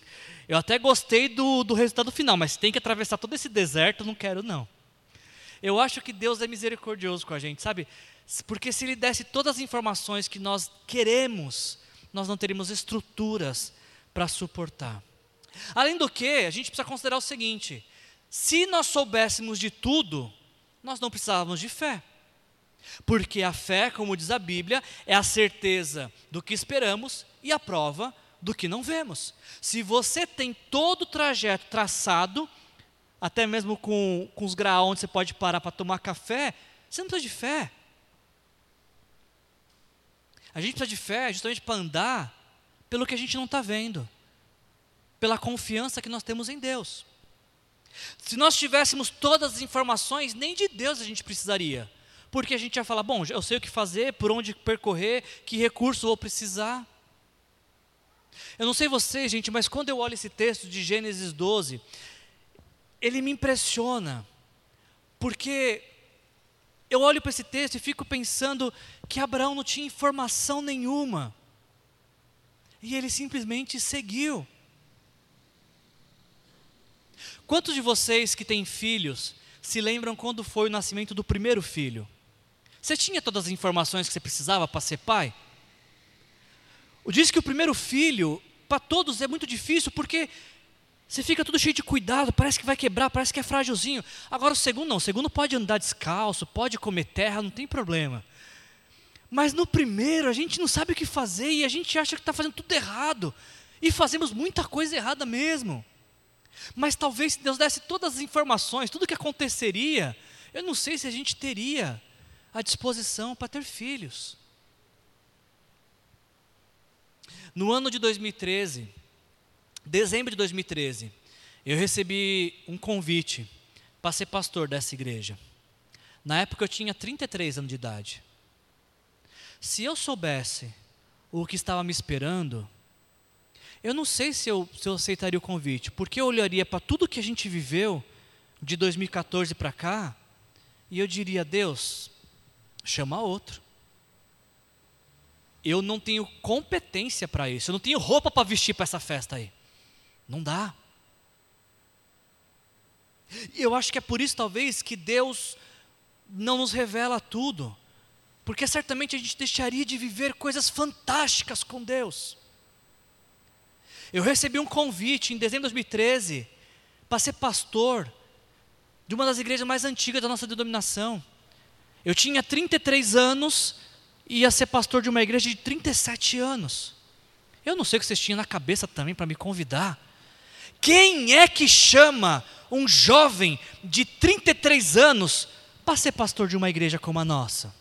Eu até gostei do, do resultado final, mas tem que atravessar todo esse deserto, não quero, não. Eu acho que Deus é misericordioso com a gente, sabe? Porque se Ele desse todas as informações que nós queremos, nós não teríamos estruturas para suportar. Além do que, a gente precisa considerar o seguinte: se nós soubéssemos de tudo, nós não precisávamos de fé. Porque a fé, como diz a Bíblia, é a certeza do que esperamos e a prova do que não vemos. Se você tem todo o trajeto traçado, até mesmo com, com os graus onde você pode parar para tomar café, você não precisa de fé. A gente precisa de fé justamente para andar pelo que a gente não está vendo, pela confiança que nós temos em Deus. Se nós tivéssemos todas as informações, nem de Deus a gente precisaria, porque a gente ia falar: bom, eu sei o que fazer, por onde percorrer, que recurso vou precisar. Eu não sei você, gente, mas quando eu olho esse texto de Gênesis 12, ele me impressiona, porque eu olho para esse texto e fico pensando que Abraão não tinha informação nenhuma, e ele simplesmente seguiu. Quantos de vocês que têm filhos se lembram quando foi o nascimento do primeiro filho? Você tinha todas as informações que você precisava para ser pai? Diz que o primeiro filho, para todos, é muito difícil porque você fica tudo cheio de cuidado, parece que vai quebrar, parece que é frágilzinho. Agora o segundo não, o segundo pode andar descalço, pode comer terra, não tem problema. Mas no primeiro a gente não sabe o que fazer e a gente acha que está fazendo tudo errado. E fazemos muita coisa errada mesmo. Mas talvez se Deus desse todas as informações, tudo o que aconteceria, eu não sei se a gente teria a disposição para ter filhos. No ano de 2013, dezembro de 2013, eu recebi um convite para ser pastor dessa igreja. Na época eu tinha 33 anos de idade. Se eu soubesse o que estava me esperando, eu não sei se eu, se eu aceitaria o convite, porque eu olharia para tudo que a gente viveu de 2014 para cá e eu diria: Deus, chama outro eu não tenho competência para isso, eu não tenho roupa para vestir para essa festa aí. Não dá. E eu acho que é por isso, talvez, que Deus não nos revela tudo, porque certamente a gente deixaria de viver coisas fantásticas com Deus. Eu recebi um convite em dezembro de 2013 para ser pastor de uma das igrejas mais antigas da nossa denominação. Eu tinha 33 anos e ia ser pastor de uma igreja de 37 anos. Eu não sei o que vocês tinham na cabeça também para me convidar. Quem é que chama um jovem de 33 anos para ser pastor de uma igreja como a nossa?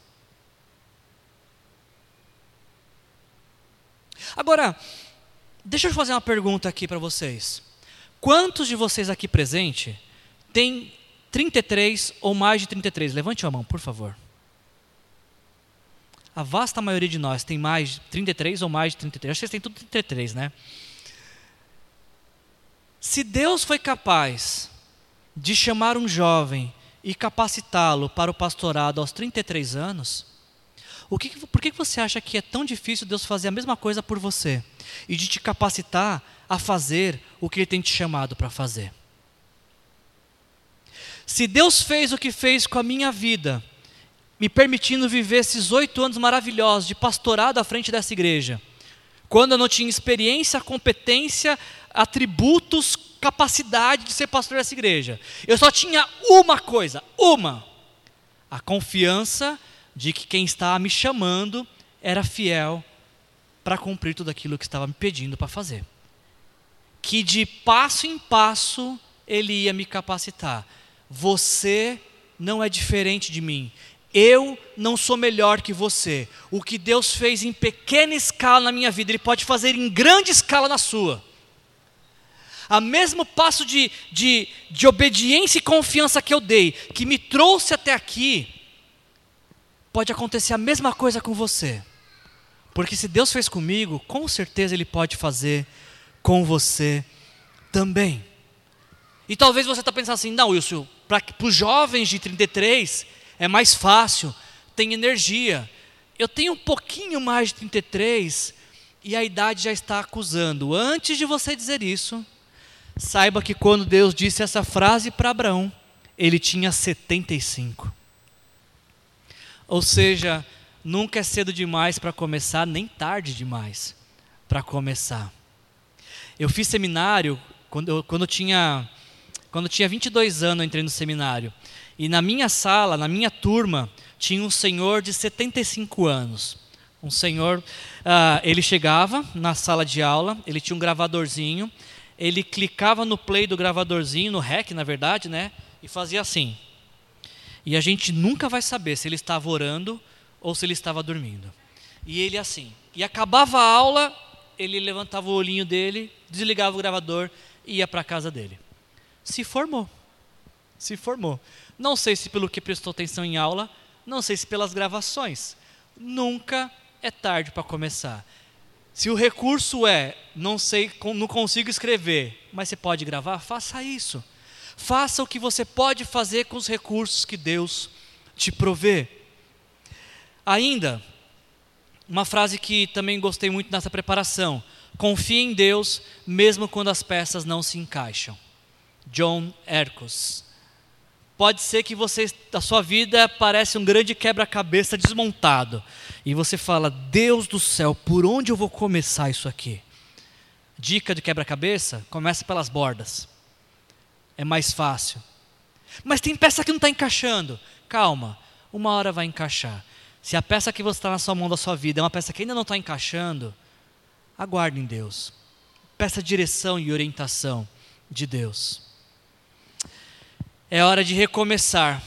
Agora, deixa eu fazer uma pergunta aqui para vocês. Quantos de vocês aqui presentes têm 33 ou mais de 33? Levante a mão, por favor. A vasta maioria de nós tem mais de 33 ou mais de 33. Acho que vocês têm tudo 33, né? Se Deus foi capaz de chamar um jovem e capacitá-lo para o pastorado aos 33 anos, o que, por que você acha que é tão difícil Deus fazer a mesma coisa por você e de te capacitar a fazer o que Ele tem te chamado para fazer? Se Deus fez o que fez com a minha vida, me permitindo viver esses oito anos maravilhosos de pastorado à frente dessa igreja, quando eu não tinha experiência, competência, atributos, capacidade de ser pastor dessa igreja, eu só tinha uma coisa, uma: a confiança de que quem estava me chamando era fiel para cumprir tudo aquilo que estava me pedindo para fazer. Que de passo em passo ele ia me capacitar. Você não é diferente de mim. Eu não sou melhor que você. O que Deus fez em pequena escala na minha vida, Ele pode fazer em grande escala na sua. A mesmo passo de, de, de obediência e confiança que eu dei, que me trouxe até aqui, pode acontecer a mesma coisa com você. Porque se Deus fez comigo, com certeza Ele pode fazer com você também. E talvez você está pensando assim, não, Wilson, para os jovens de 33 é mais fácil, tem energia. Eu tenho um pouquinho mais de 33 e a idade já está acusando. Antes de você dizer isso, saiba que quando Deus disse essa frase para Abraão, ele tinha 75. Ou seja, nunca é cedo demais para começar, nem tarde demais para começar. Eu fiz seminário quando eu, quando eu tinha quando eu tinha 22 anos, eu entrei no seminário. E na minha sala, na minha turma, tinha um senhor de 75 anos. Um senhor, uh, ele chegava na sala de aula, ele tinha um gravadorzinho, ele clicava no play do gravadorzinho, no REC, na verdade, né? E fazia assim. E a gente nunca vai saber se ele estava orando ou se ele estava dormindo. E ele assim. E acabava a aula, ele levantava o olhinho dele, desligava o gravador e ia para a casa dele. Se formou. Se formou. Não sei se pelo que prestou atenção em aula, não sei se pelas gravações. Nunca é tarde para começar. Se o recurso é não sei, não consigo escrever, mas você pode gravar, faça isso. Faça o que você pode fazer com os recursos que Deus te provê. Ainda, uma frase que também gostei muito nessa preparação: confie em Deus, mesmo quando as peças não se encaixam. John Ercos. Pode ser que você, a sua vida parece um grande quebra-cabeça desmontado. E você fala, Deus do céu, por onde eu vou começar isso aqui? Dica de quebra-cabeça: começa pelas bordas é mais fácil. Mas tem peça que não está encaixando. Calma, uma hora vai encaixar. Se a peça que você está na sua mão da sua vida é uma peça que ainda não está encaixando, aguarde em Deus. Peça direção e orientação de Deus. É hora de recomeçar.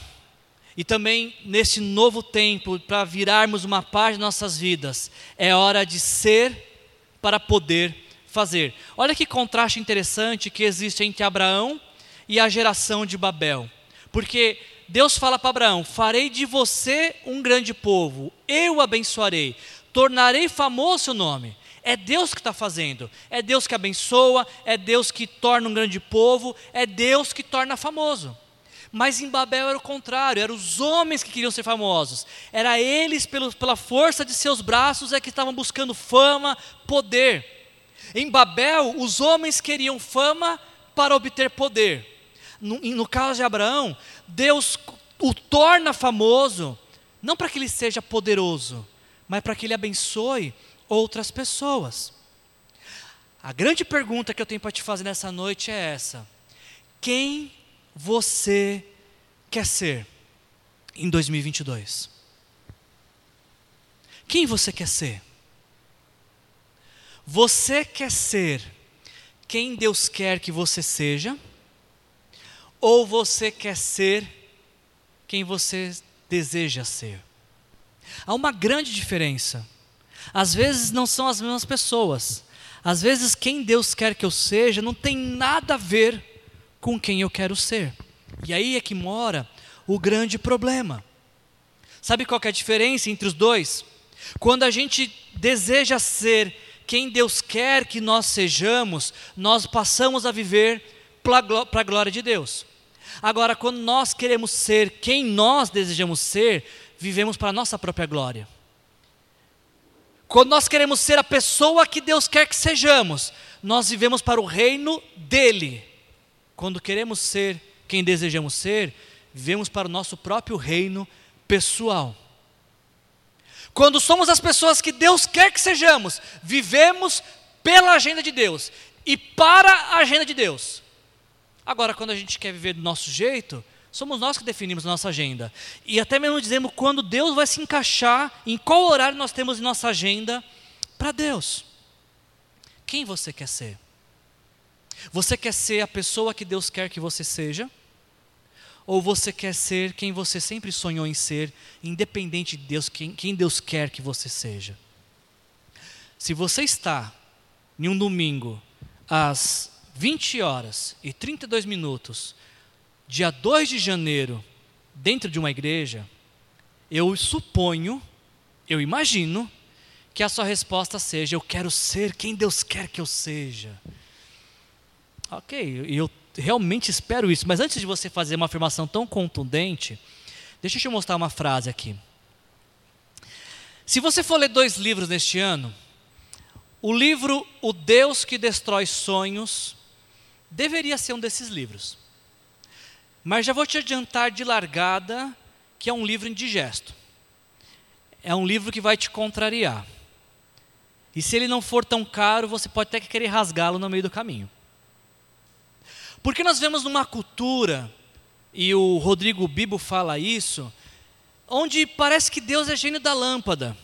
E também nesse novo tempo, para virarmos uma página de nossas vidas, é hora de ser para poder fazer. Olha que contraste interessante que existe entre Abraão e a geração de Babel. Porque Deus fala para Abraão: Farei de você um grande povo, eu o abençoarei, tornarei famoso seu nome. É Deus que está fazendo, é Deus que abençoa, é Deus que torna um grande povo, é Deus que torna famoso. Mas em Babel era o contrário, eram os homens que queriam ser famosos, era eles, pelo, pela força de seus braços, é que estavam buscando fama, poder. Em Babel, os homens queriam fama para obter poder no, no caso de Abraão, Deus o torna famoso, não para que ele seja poderoso, mas para que ele abençoe outras pessoas. A grande pergunta que eu tenho para te fazer nessa noite é essa: quem você quer ser em 2022? Quem você quer ser? Você quer ser quem Deus quer que você seja? Ou você quer ser quem você deseja ser? Há uma grande diferença. Às vezes não são as mesmas pessoas. Às vezes quem Deus quer que eu seja não tem nada a ver com quem eu quero ser. E aí é que mora o grande problema. Sabe qual é a diferença entre os dois? Quando a gente deseja ser quem Deus quer que nós sejamos, nós passamos a viver para a glória de Deus. Agora, quando nós queremos ser quem nós desejamos ser, vivemos para a nossa própria glória. Quando nós queremos ser a pessoa que Deus quer que sejamos, nós vivemos para o reino dEle. Quando queremos ser quem desejamos ser, vivemos para o nosso próprio reino pessoal. Quando somos as pessoas que Deus quer que sejamos, vivemos pela agenda de Deus e para a agenda de Deus. Agora, quando a gente quer viver do nosso jeito, somos nós que definimos a nossa agenda. E até mesmo dizemos quando Deus vai se encaixar, em qual horário nós temos em nossa agenda para Deus. Quem você quer ser? Você quer ser a pessoa que Deus quer que você seja? Ou você quer ser quem você sempre sonhou em ser, independente de Deus, quem, quem Deus quer que você seja? Se você está em um domingo às 20 horas e 32 minutos, dia 2 de janeiro, dentro de uma igreja, eu suponho, eu imagino, que a sua resposta seja: Eu quero ser quem Deus quer que eu seja. Ok, eu realmente espero isso. Mas antes de você fazer uma afirmação tão contundente, deixa eu te mostrar uma frase aqui. Se você for ler dois livros neste ano, o livro O Deus que Destrói Sonhos deveria ser um desses livros. Mas já vou te adiantar de largada que é um livro indigesto. É um livro que vai te contrariar. E se ele não for tão caro, você pode até querer rasgá-lo no meio do caminho. Porque nós vemos numa cultura, e o Rodrigo Bibo fala isso, onde parece que Deus é gênio da lâmpada,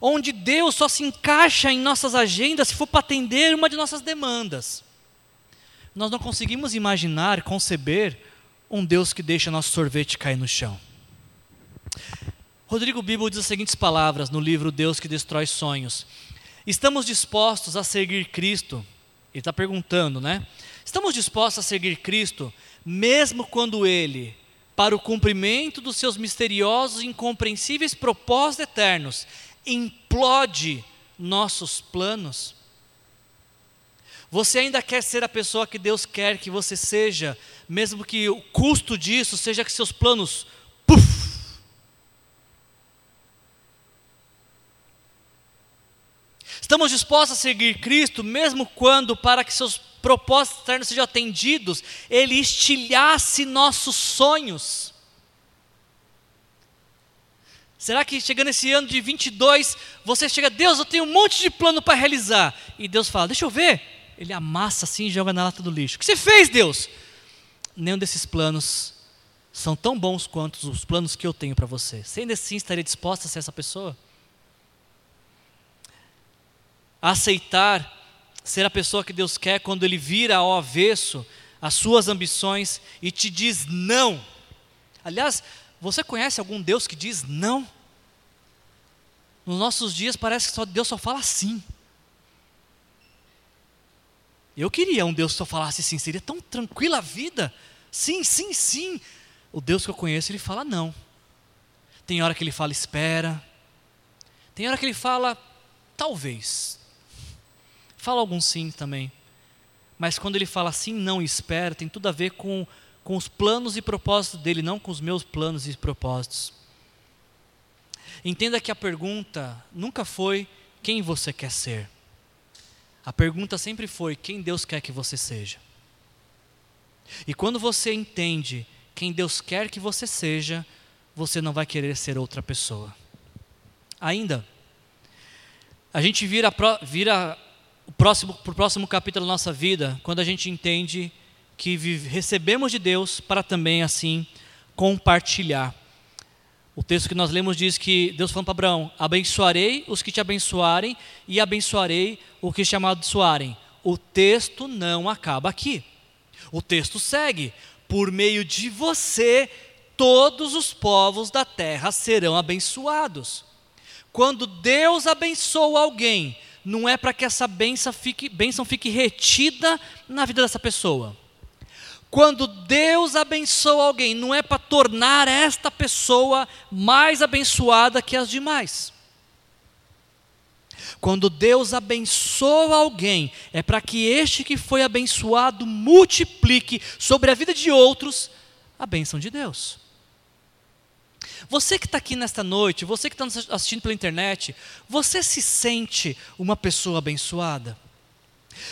onde Deus só se encaixa em nossas agendas se for para atender uma de nossas demandas. Nós não conseguimos imaginar, conceber um Deus que deixa nosso sorvete cair no chão. Rodrigo Bibo diz as seguintes palavras no livro Deus que Destrói Sonhos: Estamos dispostos a seguir Cristo. Ele está perguntando, né? Estamos dispostos a seguir Cristo, mesmo quando Ele, para o cumprimento dos seus misteriosos e incompreensíveis propósitos eternos, implode nossos planos? Você ainda quer ser a pessoa que Deus quer que você seja, mesmo que o custo disso seja que seus planos, puff, Estamos dispostos a seguir Cristo, mesmo quando, para que seus propósitos eternos sejam atendidos, Ele estilhasse nossos sonhos. Será que chegando esse ano de 22, você chega, Deus, eu tenho um monte de plano para realizar. E Deus fala, deixa eu ver. Ele amassa assim e joga na lata do lixo. O que você fez, Deus? Nenhum desses planos são tão bons quanto os planos que eu tenho para você. Você ainda assim estaria disposta a ser essa pessoa? A aceitar ser a pessoa que Deus quer quando Ele vira ao avesso as suas ambições e te diz não. Aliás, você conhece algum Deus que diz não? Nos nossos dias parece que só Deus só fala sim. Eu queria um Deus que só falasse sim, seria tão tranquila a vida. Sim, sim, sim. O Deus que eu conheço, ele fala não. Tem hora que ele fala espera. Tem hora que ele fala talvez. Fala algum sim também. Mas quando ele fala sim, não espera, tem tudo a ver com, com os planos e propósitos dele, não com os meus planos e propósitos. Entenda que a pergunta nunca foi quem você quer ser. A pergunta sempre foi quem Deus quer que você seja. E quando você entende quem Deus quer que você seja, você não vai querer ser outra pessoa. Ainda, a gente vira, vira o próximo, para o próximo capítulo da nossa vida, quando a gente entende que recebemos de Deus para também assim compartilhar. O texto que nós lemos diz que Deus falou para Abraão: abençoarei os que te abençoarem e abençoarei os que te amaldiçoarem. O texto não acaba aqui. O texto segue: por meio de você, todos os povos da terra serão abençoados. Quando Deus abençoa alguém, não é para que essa bênção fique, bênção fique retida na vida dessa pessoa. Quando Deus abençoa alguém, não é para tornar esta pessoa mais abençoada que as demais. Quando Deus abençoa alguém, é para que este que foi abençoado multiplique sobre a vida de outros a bênção de Deus. Você que está aqui nesta noite, você que está nos assistindo pela internet, você se sente uma pessoa abençoada?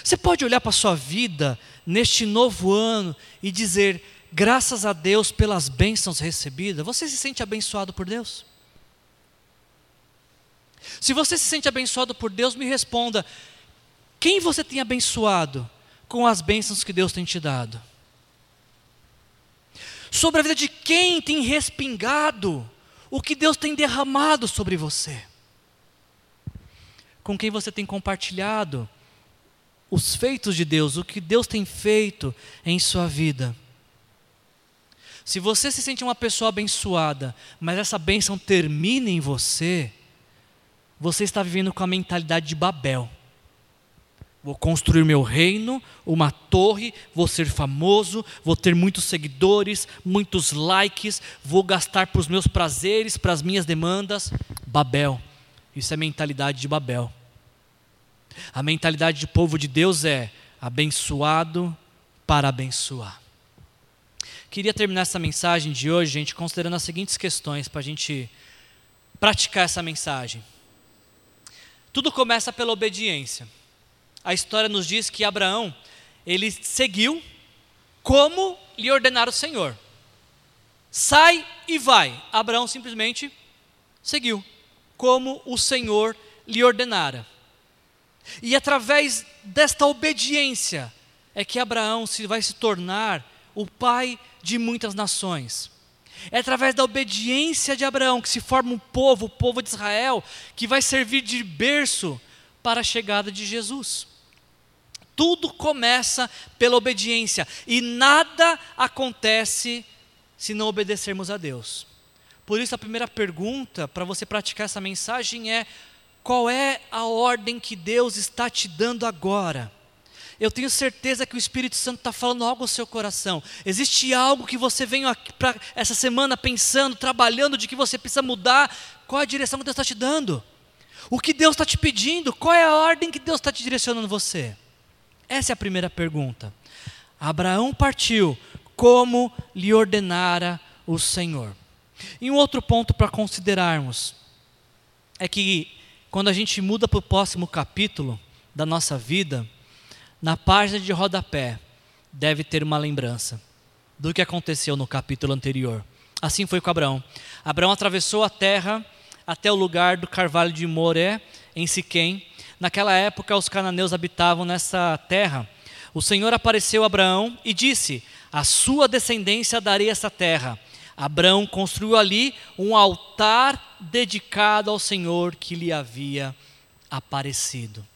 Você pode olhar para a sua vida neste novo ano e dizer, graças a Deus pelas bênçãos recebidas, você se sente abençoado por Deus? Se você se sente abençoado por Deus, me responda: quem você tem abençoado com as bênçãos que Deus tem te dado? Sobre a vida de quem tem respingado o que Deus tem derramado sobre você? Com quem você tem compartilhado os feitos de Deus, o que Deus tem feito em sua vida? Se você se sente uma pessoa abençoada, mas essa bênção termina em você, você está vivendo com a mentalidade de Babel. Vou construir meu reino, uma torre, vou ser famoso, vou ter muitos seguidores, muitos likes, vou gastar para os meus prazeres, para as minhas demandas. Babel. Isso é mentalidade de Babel. A mentalidade de povo de Deus é abençoado para abençoar. Queria terminar essa mensagem de hoje, gente, considerando as seguintes questões para a gente praticar essa mensagem. Tudo começa pela obediência. A história nos diz que Abraão, ele seguiu como lhe ordenara o Senhor. Sai e vai. Abraão simplesmente seguiu como o Senhor lhe ordenara. E através desta obediência é que Abraão se vai se tornar o pai de muitas nações. É através da obediência de Abraão que se forma um povo, o povo de Israel, que vai servir de berço para a chegada de Jesus. Tudo começa pela obediência e nada acontece se não obedecermos a Deus. Por isso, a primeira pergunta para você praticar essa mensagem é: qual é a ordem que Deus está te dando agora? eu tenho certeza que o Espírito Santo está falando algo ao seu coração. Existe algo que você aqui para essa semana pensando, trabalhando, de que você precisa mudar. Qual é a direção que Deus está te dando? O que Deus está te pedindo? Qual é a ordem que Deus está te direcionando você? Essa é a primeira pergunta. Abraão partiu como lhe ordenara o Senhor. E um outro ponto para considerarmos é que quando a gente muda para o próximo capítulo da nossa vida, na página de rodapé, deve ter uma lembrança do que aconteceu no capítulo anterior. Assim foi com Abraão. Abraão atravessou a terra até o lugar do carvalho de Moré, em Siquém. Naquela época, os cananeus habitavam nessa terra. O Senhor apareceu a Abraão e disse: A sua descendência darei essa terra. Abraão construiu ali um altar dedicado ao Senhor que lhe havia aparecido.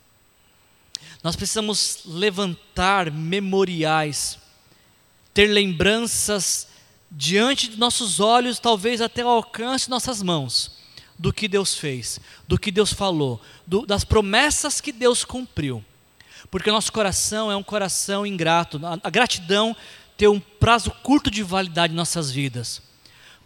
Nós precisamos levantar memoriais, ter lembranças diante de nossos olhos, talvez até ao alcance de nossas mãos, do que Deus fez, do que Deus falou, do, das promessas que Deus cumpriu. Porque o nosso coração é um coração ingrato. A, a gratidão tem um prazo curto de validade em nossas vidas.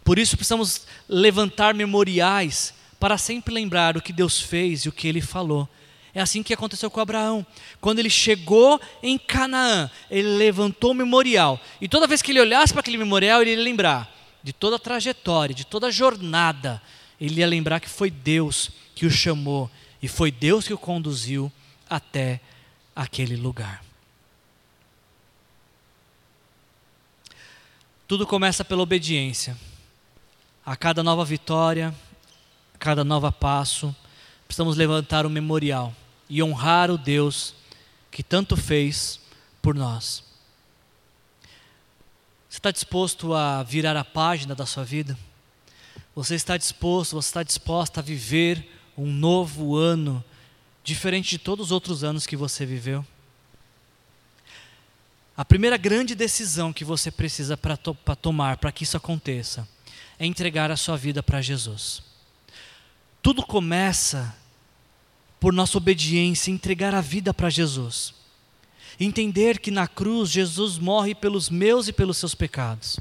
Por isso precisamos levantar memoriais para sempre lembrar o que Deus fez e o que Ele falou. É assim que aconteceu com Abraão. Quando ele chegou em Canaã, ele levantou o memorial. E toda vez que ele olhasse para aquele memorial, ele ia lembrar de toda a trajetória, de toda a jornada. Ele ia lembrar que foi Deus que o chamou e foi Deus que o conduziu até aquele lugar. Tudo começa pela obediência. A cada nova vitória, a cada novo passo, precisamos levantar um memorial e honrar o Deus que tanto fez por nós. Você está disposto a virar a página da sua vida? Você está disposto, você está disposta a viver um novo ano, diferente de todos os outros anos que você viveu? A primeira grande decisão que você precisa para to tomar para que isso aconteça é entregar a sua vida para Jesus. Tudo começa por nossa obediência, entregar a vida para Jesus. Entender que na cruz Jesus morre pelos meus e pelos seus pecados.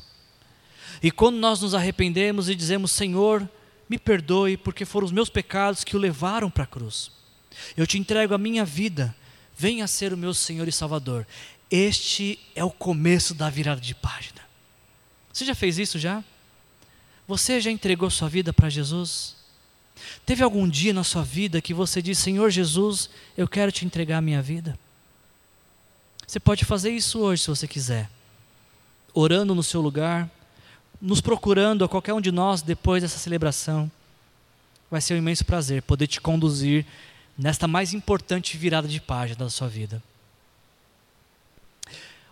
E quando nós nos arrependemos e dizemos, Senhor, me perdoe, porque foram os meus pecados que o levaram para a cruz. Eu te entrego a minha vida, venha ser o meu Senhor e Salvador. Este é o começo da virada de página. Você já fez isso já? Você já entregou sua vida para Jesus? Teve algum dia na sua vida que você disse, Senhor Jesus, eu quero te entregar a minha vida? Você pode fazer isso hoje se você quiser, orando no seu lugar, nos procurando a qualquer um de nós depois dessa celebração. Vai ser um imenso prazer poder te conduzir nesta mais importante virada de página da sua vida.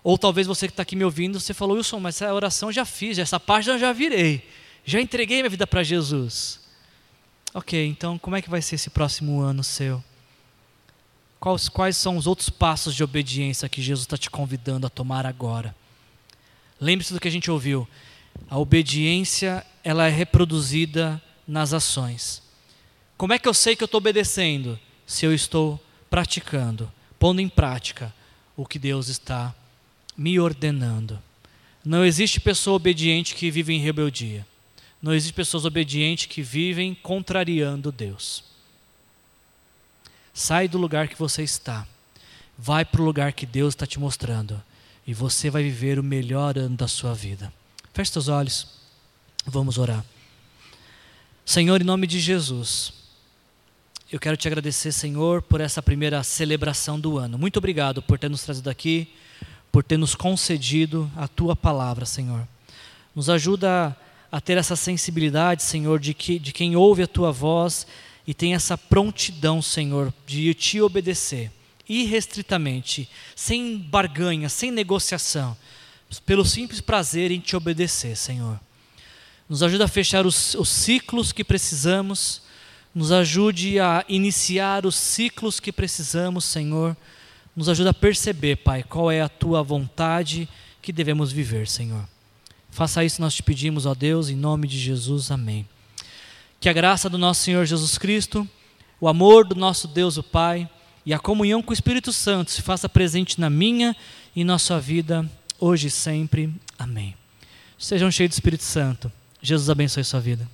Ou talvez você que está aqui me ouvindo, você falou, Wilson, mas essa oração já fiz, essa página já virei, já entreguei minha vida para Jesus. Ok, então como é que vai ser esse próximo ano seu? Quais, quais são os outros passos de obediência que Jesus está te convidando a tomar agora? Lembre-se do que a gente ouviu. A obediência ela é reproduzida nas ações. Como é que eu sei que eu estou obedecendo? Se eu estou praticando, pondo em prática o que Deus está me ordenando. Não existe pessoa obediente que vive em rebeldia. Não existe pessoas obedientes que vivem contrariando Deus. Sai do lugar que você está. Vai para o lugar que Deus está te mostrando. E você vai viver o melhor ano da sua vida. Feche seus olhos. Vamos orar. Senhor, em nome de Jesus, eu quero te agradecer, Senhor, por essa primeira celebração do ano. Muito obrigado por ter nos trazido aqui, por ter nos concedido a tua palavra, Senhor. Nos ajuda a ter essa sensibilidade, Senhor, de, que, de quem ouve a tua voz e tem essa prontidão, Senhor, de te obedecer irrestritamente, sem barganha, sem negociação, pelo simples prazer em te obedecer, Senhor. Nos ajuda a fechar os, os ciclos que precisamos, nos ajude a iniciar os ciclos que precisamos, Senhor. Nos ajuda a perceber, Pai, qual é a tua vontade que devemos viver, Senhor. Faça isso, nós te pedimos, ó Deus, em nome de Jesus. Amém. Que a graça do nosso Senhor Jesus Cristo, o amor do nosso Deus, o Pai, e a comunhão com o Espírito Santo se faça presente na minha e na sua vida, hoje e sempre. Amém. Sejam cheios do Espírito Santo. Jesus abençoe sua vida.